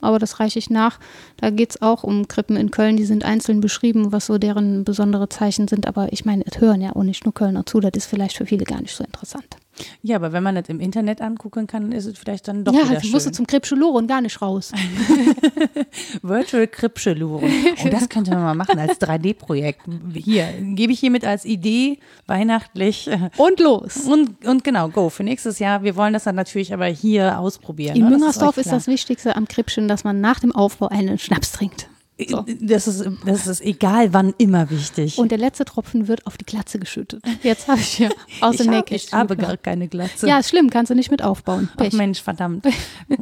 aber das reiche ich nach. Da geht es auch um Krippen in Köln. Die sind einzeln beschrieben, was so deren besondere Zeichen sind. Aber ich meine, es hören ja auch nicht nur Kölner zu. Das ist vielleicht für viele gar nicht so interessant. Ja, aber wenn man das im Internet angucken kann, ist es vielleicht dann doch ja, wieder schön. musst du zum Kripscheloren gar nicht raus. *laughs* Virtual Kripscheluren. Oh, das könnte man mal machen als 3D-Projekt. Hier, gebe ich hiermit als Idee, weihnachtlich. Und los. Und, und genau, go für nächstes Jahr. Wir wollen das dann natürlich aber hier ausprobieren. In ne? Müngersdorf euch ist das Wichtigste am Kripschen, dass man nach dem Aufbau einen Schnaps trinkt. So. Das ist, das ist egal, wann immer wichtig. Und der letzte Tropfen wird auf die Glatze geschüttet. Jetzt habe ich ja aus dem ich, hab, ich habe gar keine Glatze. Ja, ist schlimm, kannst du nicht mit aufbauen. Ach Pech. Mensch, verdammt. *laughs*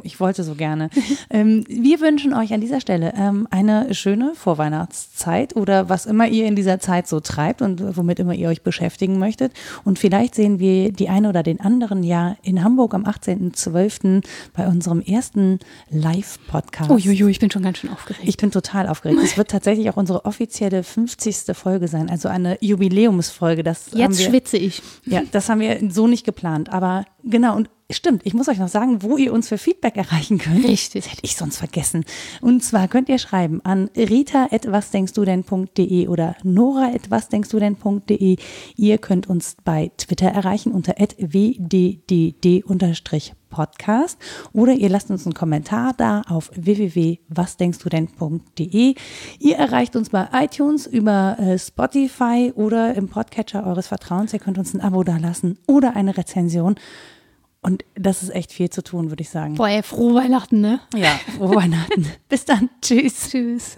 Ich wollte so gerne. Ähm, wir wünschen euch an dieser Stelle ähm, eine schöne Vorweihnachtszeit oder was immer ihr in dieser Zeit so treibt und womit immer ihr euch beschäftigen möchtet. Und vielleicht sehen wir die eine oder den anderen ja in Hamburg am 18.12. bei unserem ersten Live-Podcast. Uiuiui, ich bin schon ganz schön aufgeregt. Ich bin total aufgeregt. Es wird tatsächlich auch unsere offizielle 50. Folge sein, also eine Jubiläumsfolge. Das Jetzt wir, schwitze ich. ja, das haben wir so nicht geplant. Aber genau, und stimmt, ich muss euch noch sagen, wo ihr uns für Feedback erreichen könnt. Richtig. Das hätte ich sonst vergessen. Und zwar könnt ihr schreiben an rita.wasdenkstudenn.de oder nora.wasdenkstudenn.de. Ihr könnt uns bei Twitter erreichen unter wddd-podcast oder ihr lasst uns einen Kommentar da auf www.wasdenkstudenn.de. Ihr erreicht uns bei iTunes über äh, Spotify oder im Podcatcher eures Vertrauens. Ihr könnt uns ein Abo da lassen oder eine Rezension. Und das ist echt viel zu tun, würde ich sagen. Boah, ey, frohe Weihnachten, ne? Ja, frohe Weihnachten. *laughs* Bis dann. Tschüss. Tschüss.